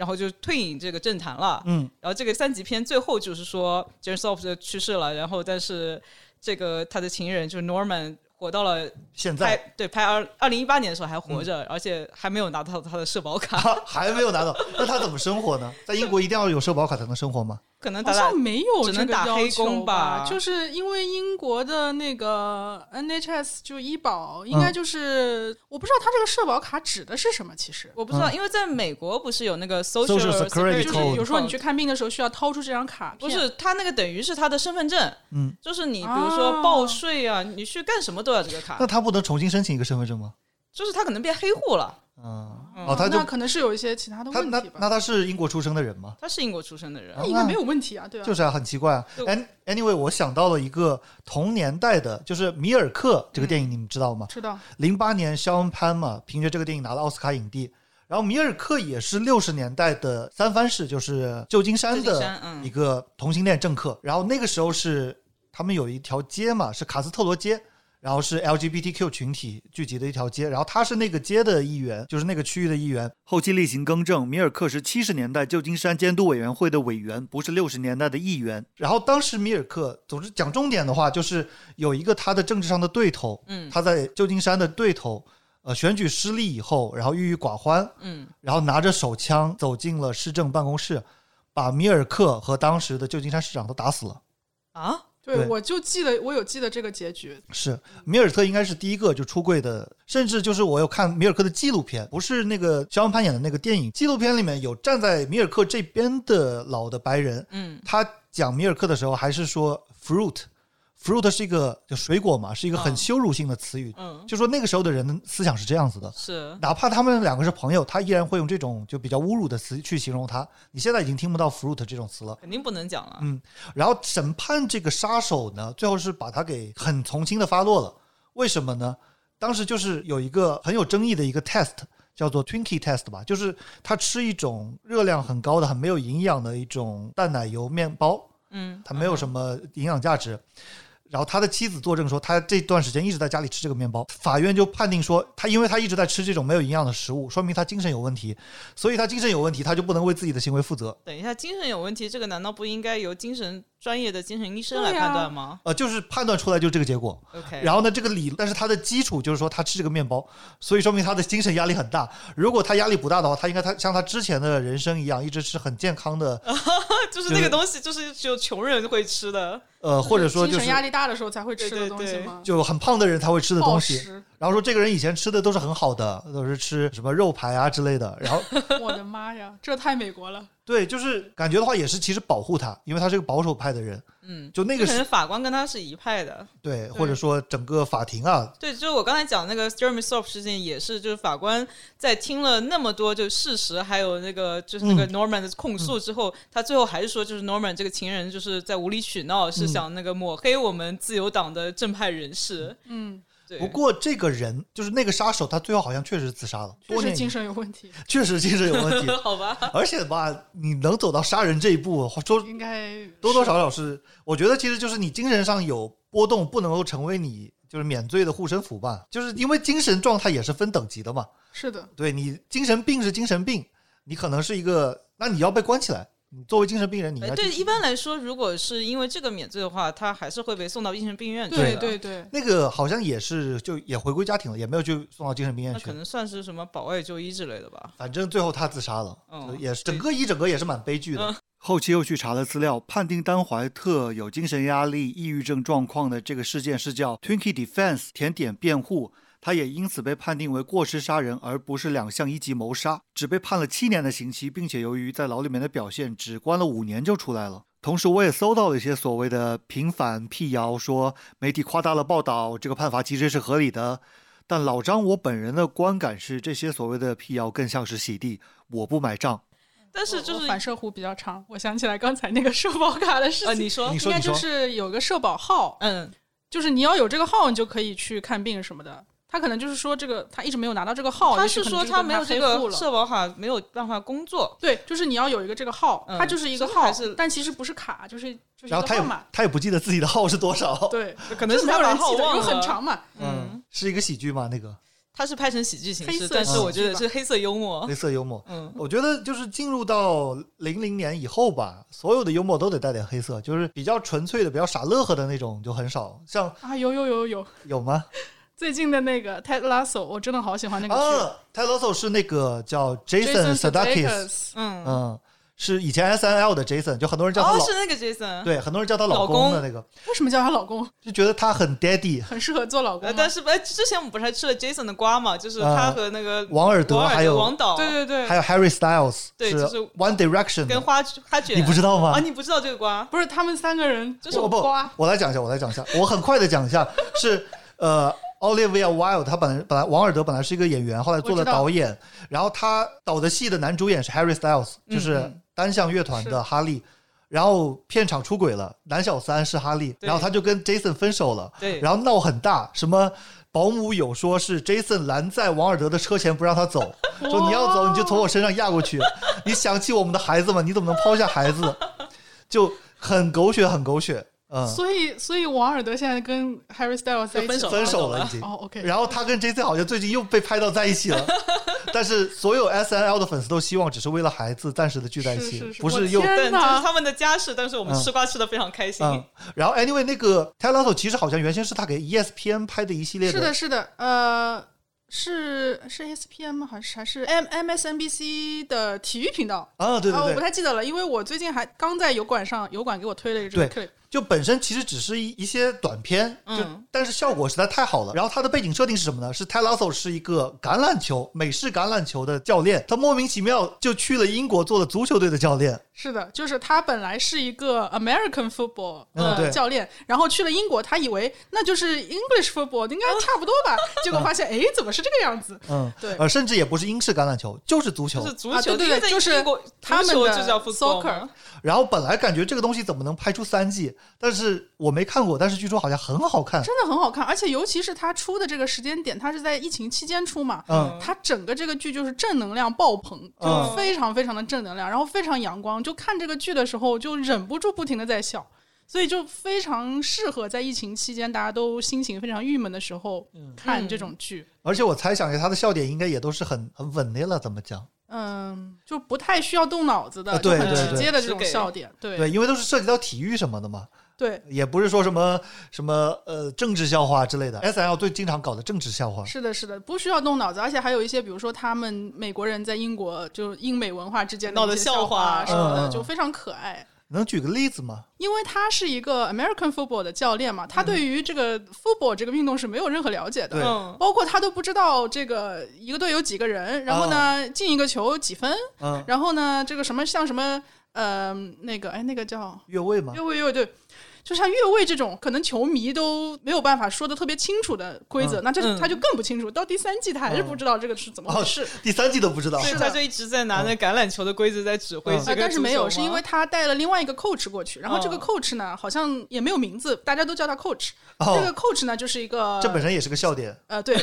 然后就退隐这个政坛了，嗯，然后这个三级片最后就是说 j e r s o f t 去世了，然后但是这个他的情人就是 Norman 活到了现在，对，拍二二零一八年的时候还活着，而且还没有拿到他的社保卡，还没有拿到，那他怎么生活呢？在英国一定要有社保卡才能生活吗？可能好像没有只能打黑工吧，就是因为英国的那个 NHS 就医保，应该就是我不知道他这个社保卡指的是什么。其实我不知道，因为在美国不是有那个 Social Security，就是有时候你去看病的时候需要掏出这张卡，不是他那个等于是他的身份证，嗯，就是你比如说报税啊，你去干什么都要这个卡。那他不能重新申请一个身份证吗？就是他可能变黑户了。嗯，哦，他那可能是有一些其他的问题吧。那他是英国出生的人吗？他是英国出生的人，那应该没有问题啊，对啊。就是啊，很奇怪啊。Anyway，我想到了一个同年代的，就是《米尔克》这个电影，你们知道吗？知道。零八年肖恩潘嘛，凭借这个电影拿了奥斯卡影帝。然后《米尔克》也是六十年代的三藩市，就是旧金山的一个同性恋政客。然后那个时候是他们有一条街嘛，是卡斯特罗街。然后是 LGBTQ 群体聚集的一条街，然后他是那个街的议员，就是那个区域的议员。后期例行更正，米尔克是七十年代旧金山监督委员会的委员，不是六十年代的议员。然后当时米尔克，总之讲重点的话，就是有一个他的政治上的对头，嗯，他在旧金山的对头，呃，选举失利以后，然后郁郁寡欢，嗯，然后拿着手枪走进了市政办公室，把米尔克和当时的旧金山市长都打死了。啊？对，我就记得，我有记得这个结局。是米尔特应该是第一个就出柜的，甚至就是我有看米尔克的纪录片，不是那个肖恩潘演的那个电影，纪录片里面有站在米尔克这边的老的白人，嗯，他讲米尔克的时候还是说 fruit。Fruit 是一个就水果嘛，是一个很羞辱性的词语。嗯，就说那个时候的人的思想是这样子的。是，哪怕他们两个是朋友，他依然会用这种就比较侮辱的词去形容他。你现在已经听不到 fruit 这种词了，肯定不能讲了。嗯，然后审判这个杀手呢，最后是把他给很从轻的发落了。为什么呢？当时就是有一个很有争议的一个 test，叫做 Twinkie test 吧，就是他吃一种热量很高的、很没有营养的一种淡奶油面包。嗯，它没有什么营养价值。然后他的妻子作证说，他这段时间一直在家里吃这个面包。法院就判定说，他因为他一直在吃这种没有营养的食物，说明他精神有问题，所以他精神有问题，他就不能为自己的行为负责。等一下，精神有问题，这个难道不应该由精神？专业的精神医生来判断吗？呃，就是判断出来就这个结果。OK，然后呢，这个理，但是他的基础就是说他吃这个面包，所以说明他的精神压力很大。如果他压力不大的话，他应该他像他之前的人生一样，一直吃很健康的。就是那个东西，就是只有穷人会吃的。呃，或者说就是压力大的时候才会吃的东西吗？就很胖的人才会吃的东西。然后说这个人以前吃的都是很好的，都是吃什么肉排啊之类的。然后 我的妈呀，这太美国了。对，就是感觉的话也是其实保护他，因为他是个保守派的人。嗯，就那个可能法官跟他是一派的。对，或者说整个法庭啊。对，就是我刚才讲那个 Jeremy s o f t 事件，也是就是法官在听了那么多就事实，还有那个就是那个 Norman 的控诉之后，他最后还是说，就是 Norman 这个情人就是在无理取闹，是想那个抹黑我们自由党的正派人士。嗯。不过这个人就是那个杀手，他最后好像确实自杀了。确实精神有问题。确实精神有问题。好吧。而且吧，你能走到杀人这一步，说应该多多少少是，我觉得其实就是你精神上有波动，不能够成为你就是免罪的护身符吧。就是因为精神状态也是分等级的嘛。是的。对你精神病是精神病，你可能是一个，那你要被关起来。你作为精神病人，你对一般来说，如果是因为这个免罪的话，他还是会被送到精神病院去。对对对，那个好像也是，就也回归家庭了，也没有去送到精神病院去。可能算是什么保外就医之类的吧。反正最后他自杀了，也是整个一整个也是蛮悲剧的。后期又去查了资料，判定丹怀特有精神压力、抑郁症状况的这个事件是叫 Twinkie Defense 甜点辩护。他也因此被判定为过失杀人，而不是两项一级谋杀，只被判了七年的刑期，并且由于在牢里面的表现，只关了五年就出来了。同时，我也搜到了一些所谓的平反辟谣，说媒体夸大了报道，这个判罚其实是合理的。但老张，我本人的观感是，这些所谓的辟谣更像是洗地，我不买账。但是就是反射弧比较长，我想起来刚才那个 社保卡的事情，你说应该就是有个社保号，嗯，就是你要有这个号，你就可以去看病什么的。他可能就是说这个，他一直没有拿到这个号。他是说他没有这个社保卡，没有办法工作。对，就是你要有一个这个号，它就是一个号，但其实不是卡，就是就是一个号码。他也不记得自己的号是多少。对，可能是没有人记得，因为很长嘛。嗯，是一个喜剧吗？那个？他是拍成喜剧形式，但是我觉得是黑色幽默。黑色幽默。嗯，我觉得就是进入到零零年以后吧，所有的幽默都得带点黑色，就是比较纯粹的、比较傻乐呵的那种就很少。像啊，有有有有有吗？最近的那个 Ted Lasso，我真的好喜欢那个剧。Ted Lasso 是那个叫 Jason Sudeikis，嗯嗯，是以前 S N L 的 Jason，就很多人叫他。哦，是那个 Jason。对，很多人叫他老公的那个。为什么叫他老公？就觉得他很 daddy，很适合做老公。但是哎，之前我们不是还吃了 Jason 的瓜嘛？就是他和那个王尔德还有王导，对对对，还有 Harry Styles，对，就是 One Direction 跟花花卷，你不知道吗？啊，你不知道这个瓜？不是，他们三个人就是不，我来讲一下，我来讲一下，我很快的讲一下，是呃。Olivia Wilde，他本来本来王尔德本来是一个演员，后来做了导演，然后他导的戏的男主演是 Harry Styles，就是单向乐团的哈利。然后片场出轨了，男小三是哈利，然后他就跟 Jason 分手了，对然后闹很大，什么保姆有说是 Jason 拦在王尔德的车前不让他走，说你要走你就从我身上压过去，你想起我们的孩子吗？你怎么能抛下孩子？就很狗血，很狗血。嗯，所以所以王尔德现在跟 Harry Styles 分手分手了已经。哦，OK。然后他跟 J C 好像最近又被拍到在一起了，但是所有 S N L 的粉丝都希望只是为了孩子暂时的聚在一起，不是又天哪，他们的家事，但是我们吃瓜吃的非常开心。然后 Anyway，那个 Taylor 其实好像原先是他给 E S P N 拍的一系列的，是的，是的，呃。是是 S P M 吗？还是还是 M M S N B C 的体育频道啊？对对对，我不太记得了，因为我最近还刚在油管上，油管给我推了一个 clip。就本身其实只是一一些短片，就但是效果实在太好了。然后它的背景设定是什么呢？是 t y l a s o 是一个橄榄球美式橄榄球的教练，他莫名其妙就去了英国做了足球队的教练。是的，就是他本来是一个 American football 的教练，然后去了英国，他以为那就是 English football 应该差不多吧，结果发现哎，怎么是这个样子？嗯，对，呃，甚至也不是英式橄榄球，就是足球，是足球，对对，就是他们的 soccer。然后本来感觉这个东西怎么能拍出三季，但是我没看过，但是据说好像很好看，真的很好看，而且尤其是它出的这个时间点，它是在疫情期间出嘛，嗯，它整个这个剧就是正能量爆棚，就非常非常的正能量，然后非常阳光，就看这个剧的时候就忍不住不停的在笑，所以就非常适合在疫情期间大家都心情非常郁闷的时候看这种剧。而且我猜想一下，他的笑点应该也都是很很稳的了，怎么讲？嗯，就不太需要动脑子的，就很直接的这种笑点，对。对，因为都是涉及到体育什么的嘛，对，也不是说什么什么呃政治笑话之类的。S L 最经常搞的政治笑话，是的，是的，不需要动脑子，而且还有一些，比如说他们美国人在英国就英美文化之间闹的笑话什么的，就非常可爱。能举个例子吗？因为他是一个 American football 的教练嘛，他对于这个 football 这个运动是没有任何了解的，嗯，包括他都不知道这个一个队有几个人，然后呢进一个球几分，嗯，然后呢这个什么像什么呃那个哎那个叫越位吗？越位越位对。就像越位这种，可能球迷都没有办法说的特别清楚的规则，那这他就更不清楚。到第三季他还是不知道这个是怎么回事，第三季都不知道。是他就一直在拿那橄榄球的规则在指挥这个但是没有，是因为他带了另外一个 coach 过去，然后这个 coach 呢好像也没有名字，大家都叫他 coach。这个 coach 呢就是一个，这本身也是个笑点。呃，对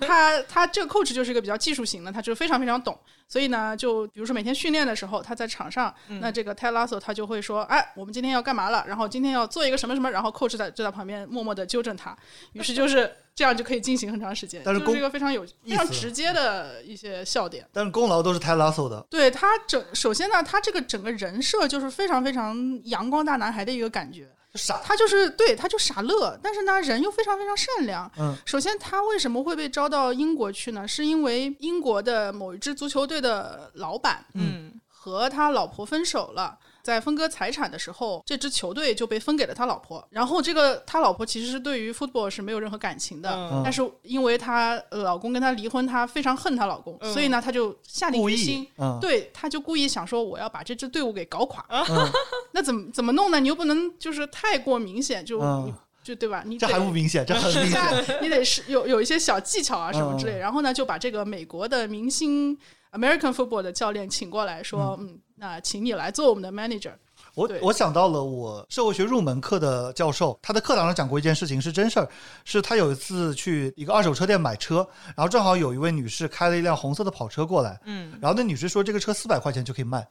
他他这个 coach 就是一个比较技术型的，他就非常非常懂。所以呢，就比如说每天训练的时候，他在场上，那这个泰拉索他就会说：“哎，我们今天要干嘛了？然后今天要做一个什么什么？”然后 coach 在就在旁边默默的纠正他。于是就是这样就可以进行很长时间。但是这个非常有非常直接的一些笑点。但是功劳都是泰拉索的。对他整首先呢，他这个整个人设就是非常非常阳光大男孩的一个感觉。傻，他就是对，他就傻乐，但是呢，人又非常非常善良。嗯，首先他为什么会被招到英国去呢？是因为英国的某一支足球队的老板，嗯，和他老婆分手了。在分割财产的时候，这支球队就被分给了他老婆。然后，这个他老婆其实是对于 football 是没有任何感情的，但是因为她老公跟她离婚，她非常恨她老公，所以呢，她就下定决心，对，她就故意想说我要把这支队伍给搞垮。那怎么怎么弄呢？你又不能就是太过明显，就就对吧？你这还不明显，这很明显。你得是有有一些小技巧啊什么之类。然后呢，就把这个美国的明星 American football 的教练请过来说，嗯。那请你来做我们的 manager。我我想到了我社会学入门课的教授，他的课堂上讲过一件事情，是真事儿。是他有一次去一个二手车店买车，然后正好有一位女士开了一辆红色的跑车过来，嗯，然后那女士说这个车四百块钱就可以卖，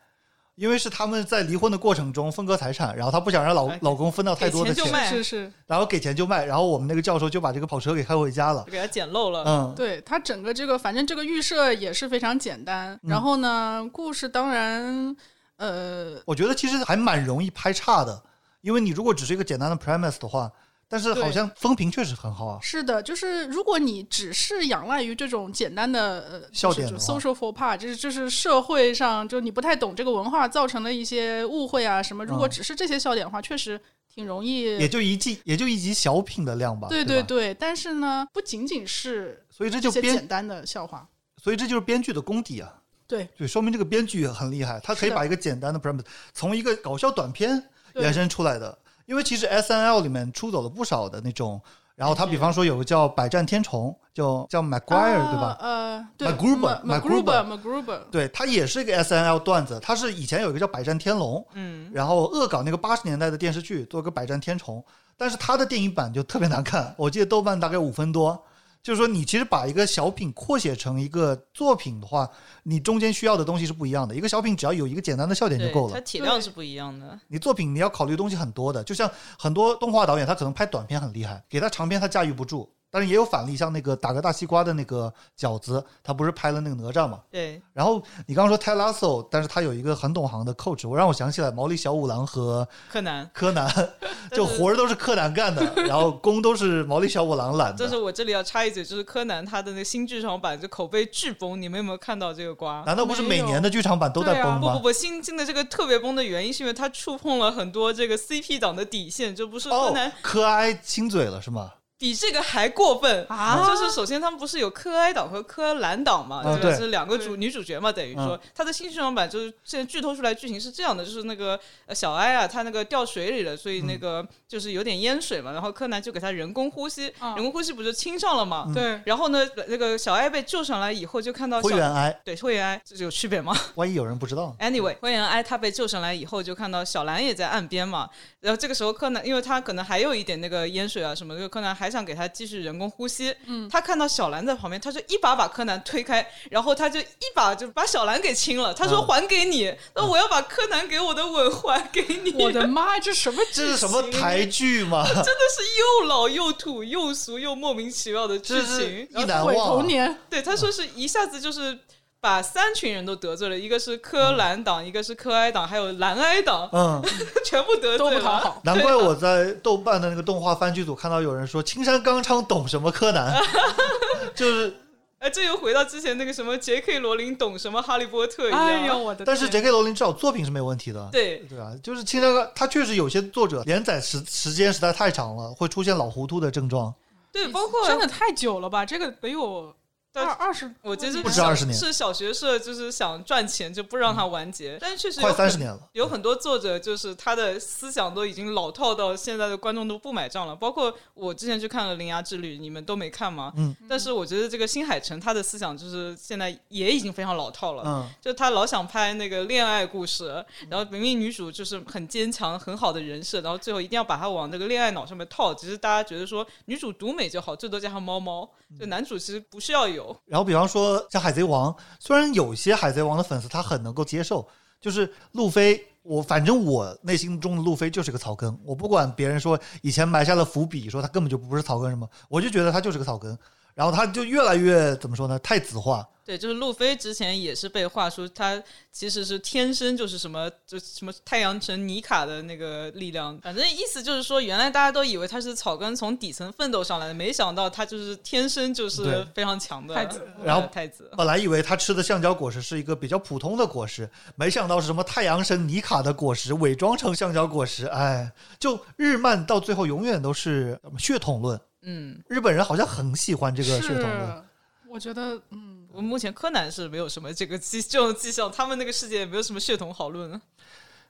因为是他们在离婚的过程中分割财产，然后她不想让老老公分到太多的钱，是是，然后给钱就卖，然后我们那个教授就把这个跑车给开回家了，给他捡漏了，嗯，对他整个这个反正这个预设也是非常简单，然后呢，故事当然。呃，我觉得其实还蛮容易拍差的，因为你如果只是一个简单的 premise 的话，但是好像风评确实很好啊。是的，就是如果你只是仰赖于这种简单的呃笑点，social for part，就是就是社会上就你不太懂这个文化造成的一些误会啊什么，如果只是这些笑点的话，确实挺容易，也就一集也就一集小品的量吧。对对对，但是呢，不仅仅是，所以这就简单的笑话，所以这就是编剧的功底啊。对对，说明这个编剧很厉害，他可以把一个简单的 premise 从一个搞笑短片延伸出来的。因为其实 S N L 里面出走了不少的那种然后他比方说有个叫百战天虫，叫叫 McGuire 对吧？呃，对 m c g r u b e r m c g r u b e r m c g r u b e r 对，他也是一个 S N L 段子。他是以前有一个叫百战天龙，嗯，然后恶搞那个八十年代的电视剧，做个百战天虫。但是他的电影版就特别难看，我记得豆瓣大概五分多。就是说，你其实把一个小品扩写成一个作品的话，你中间需要的东西是不一样的。一个小品只要有一个简单的笑点就够了。它体量是不一样的。你作品你要考虑东西很多的，就像很多动画导演，他可能拍短片很厉害，给他长片他驾驭不住。但是也有反例，像那个打个大西瓜的那个饺子，他不是拍了那个哪吒嘛？对。然后你刚刚说泰拉索，但是他有一个很懂行的 coach，我让我想起来毛利小五郎和柯南。柯南，就活儿都是柯南干的，然后工都是毛利小五郎揽的。但是我这里要插一嘴，就是柯南他的那新剧场版就口碑巨崩，你们有没有看到这个瓜？难道不是每年的剧场版都在崩吗？不不不，新进的这个特别崩的原因是因为他触碰了很多这个 CP 党的底线，就不是柯南柯哀亲嘴了是吗？比这个还过分啊！就是首先他们不是有柯哀党和柯蓝党嘛，就，是两个主女主角嘛，等于说他的新剧场版就是现在剧透出来剧情是这样的，就是那个小哀啊，他那个掉水里了，所以那个就是有点淹水嘛，然后柯南就给他人工呼吸，人工呼吸不就亲上了嘛？对，然后呢，那个小哀被救上来以后就看到灰原哀，对，灰原哀这有区别吗？万一有人不知道？Anyway，灰原哀他被救上来以后就看到小兰也在岸边嘛，然后这个时候柯南因为他可能还有一点那个淹水啊什么，就柯南还想给他继续。人工呼吸，嗯，他看到小兰在旁边，他就一把把柯南推开，然后他就一把就把小兰给亲了。他说：“还给你，那我要把柯南给我的吻还给你。”我的 妈，这什么？这是什么台剧吗？真的是又老又土又俗又莫名其妙的剧情，一难忘。童年，对他说是一下子就是。把三群人都得罪了，一个是柯蓝党，一个是柯哀党，还有蓝哀党，嗯，全部得罪都不讨好。难怪我在豆瓣的那个动画番剧组看到有人说青山刚昌懂什么柯南，就是，哎，这又回到之前那个什么 J.K. 罗琳懂什么哈利波特一样。哎呦我的！但是 J.K. 罗琳至少作品是没有问题的。对对啊，就是青山刚，他确实有些作者连载时时间实在太长了，会出现老糊涂的症状。对，包括真的太久了吧？这个得有。二二十，我觉得不止二十年，是小学社就是想赚钱就不让它完结，但是确实快三十年了。有很多作者就是他的思想都已经老套到现在的观众都不买账了。包括我之前去看了《铃芽之旅》，你们都没看吗？嗯。但是我觉得这个新海诚他的思想就是现在也已经非常老套了。嗯。就他老想拍那个恋爱故事，然后明明女主就是很坚强很好的人设，然后最后一定要把她往这个恋爱脑上面套。其实大家觉得说女主独美就好，最多加上猫猫，就男主其实不需要有。然后比方说。像海贼王，虽然有些海贼王的粉丝他很能够接受，就是路飞，我反正我内心中的路飞就是个草根，我不管别人说以前埋下了伏笔，说他根本就不是草根什么，我就觉得他就是个草根，然后他就越来越怎么说呢，太子化。对，就是路飞之前也是被画出他其实是天生就是什么就什么太阳神尼卡的那个力量，反正意思就是说，原来大家都以为他是草根从底层奋斗上来的，没想到他就是天生就是非常强的太子。然后太子本来以为他吃的橡胶果实是一个比较普通的果实，没想到是什么太阳神尼卡的果实伪装成橡胶果实，哎，就日漫到最后永远都是血统论。嗯，日本人好像很喜欢这个血统论。我觉得，嗯。我目前柯南是没有什么这个迹这种迹象，他们那个世界也没有什么血统好论。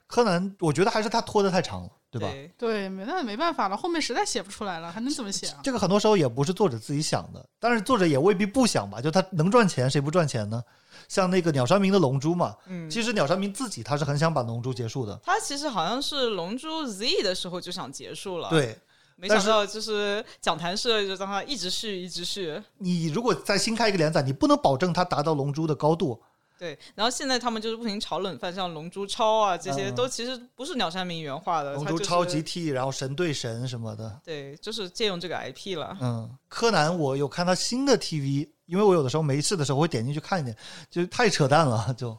柯南，我觉得还是他拖得太长了，对吧？对，没那没办法了，后面实在写不出来了，还能怎么写啊？这个很多时候也不是作者自己想的，但是作者也未必不想吧？就他能赚钱，谁不赚钱呢？像那个鸟山明的《龙珠》嘛，嗯，其实鸟山明自己他是很想把《龙珠》结束的。他其实好像是《龙珠 Z》的时候就想结束了，对。没想到就是讲坛社就让他一直续一直续。你如果再新开一个连载，你不能保证它达到龙珠的高度。对，然后现在他们就是不停炒冷饭，像龙珠超啊这些都其实不是鸟山明原画的。龙珠超级 T 然后神对神什么的。对，就是借用这个 IP 了。嗯，柯南我有看他新的 TV，因为我有的时候没事的时候会点进去看一点，就太扯淡了就。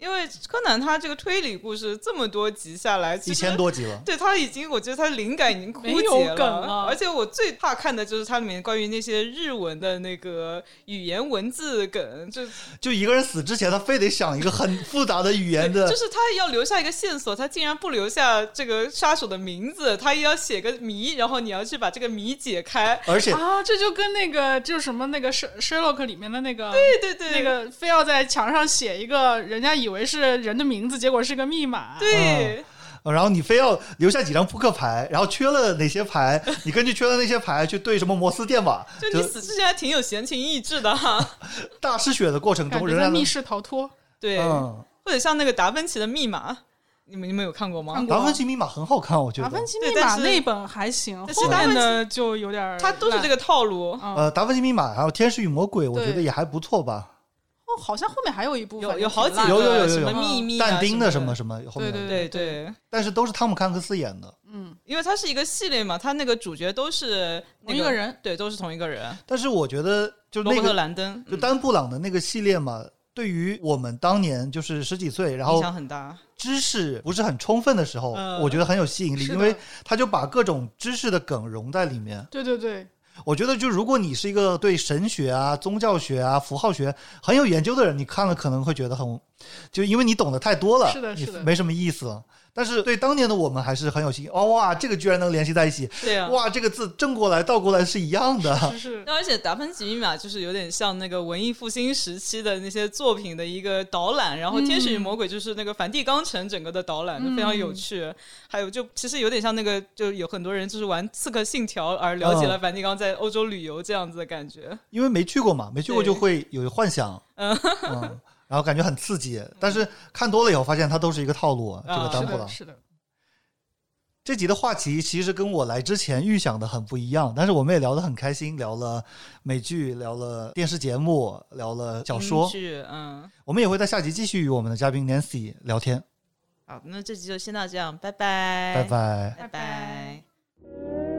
因为柯南他这个推理故事这么多集下来，一千多集了，对他已经，我觉得他灵感已经枯竭了。而且我最怕看的就是它里面关于那些日文的那个语言文字梗，就就一个人死之前，他非得想一个很复杂的语言的，就是他要留下一个线索，他竟然不留下这个杀手的名字，他也要写个谜，然后你要去把这个谜解开。而且啊，这就跟那个就是什么那个《Sherlock》里面的那个，对对对，那个非要在墙上写一个人家以。以为是人的名字，结果是个密码。对，然后你非要留下几张扑克牌，然后缺了哪些牌，你根据缺了那些牌去对什么摩斯电码。就你死之前还挺有闲情逸致的哈。大失血的过程中，仍然密室逃脱。对，或者像那个达芬奇的密码，你们你们有看过吗？达芬奇密码很好看，我觉得。达芬奇密码那本还行，后面的就有点。它都是这个套路。呃，达芬奇密码还有天使与魔鬼，我觉得也还不错吧。哦，好像后面还有一部分，有有好几个有有有什么秘密但丁的什么什么，对对对。对，但是都是汤姆汉克斯演的，嗯，因为它是一个系列嘛，它那个主角都是同一个人，对，都是同一个人。但是我觉得就那个兰登，就丹布朗的那个系列嘛，对于我们当年就是十几岁，然后影响很大，知识不是很充分的时候，我觉得很有吸引力，因为他就把各种知识的梗融在里面。对对对。我觉得，就如果你是一个对神学啊、宗教学啊、符号学很有研究的人，你看了可能会觉得很，就因为你懂得太多了，是的，是的，没什么意思了。但是对当年的我们还是很有兴趣。哦哇，这个居然能联系在一起！对呀，哇，这个字正过来倒过来是一样的。是。而且达芬奇密码就是有点像那个文艺复兴时期的那些作品的一个导览，然后《天使与魔鬼》就是那个梵蒂冈城整个的导览，就非常有趣。还有就其实有点像那个，就有很多人就是玩《刺客信条》而了解了梵蒂冈在欧洲旅游这样子的感觉。因为没去过嘛，没去过就会有幻想。嗯。然后感觉很刺激，但是看多了以后发现它都是一个套路。这个丹布朗是的。这集的话题其实跟我来之前预想的很不一样，但是我们也聊得很开心，聊了美剧，聊了电视节目，聊了小说。嗯。我们也会在下集继续与我们的嘉宾 Nancy 聊天。好，那这集就先到这样，拜拜。拜拜。拜拜。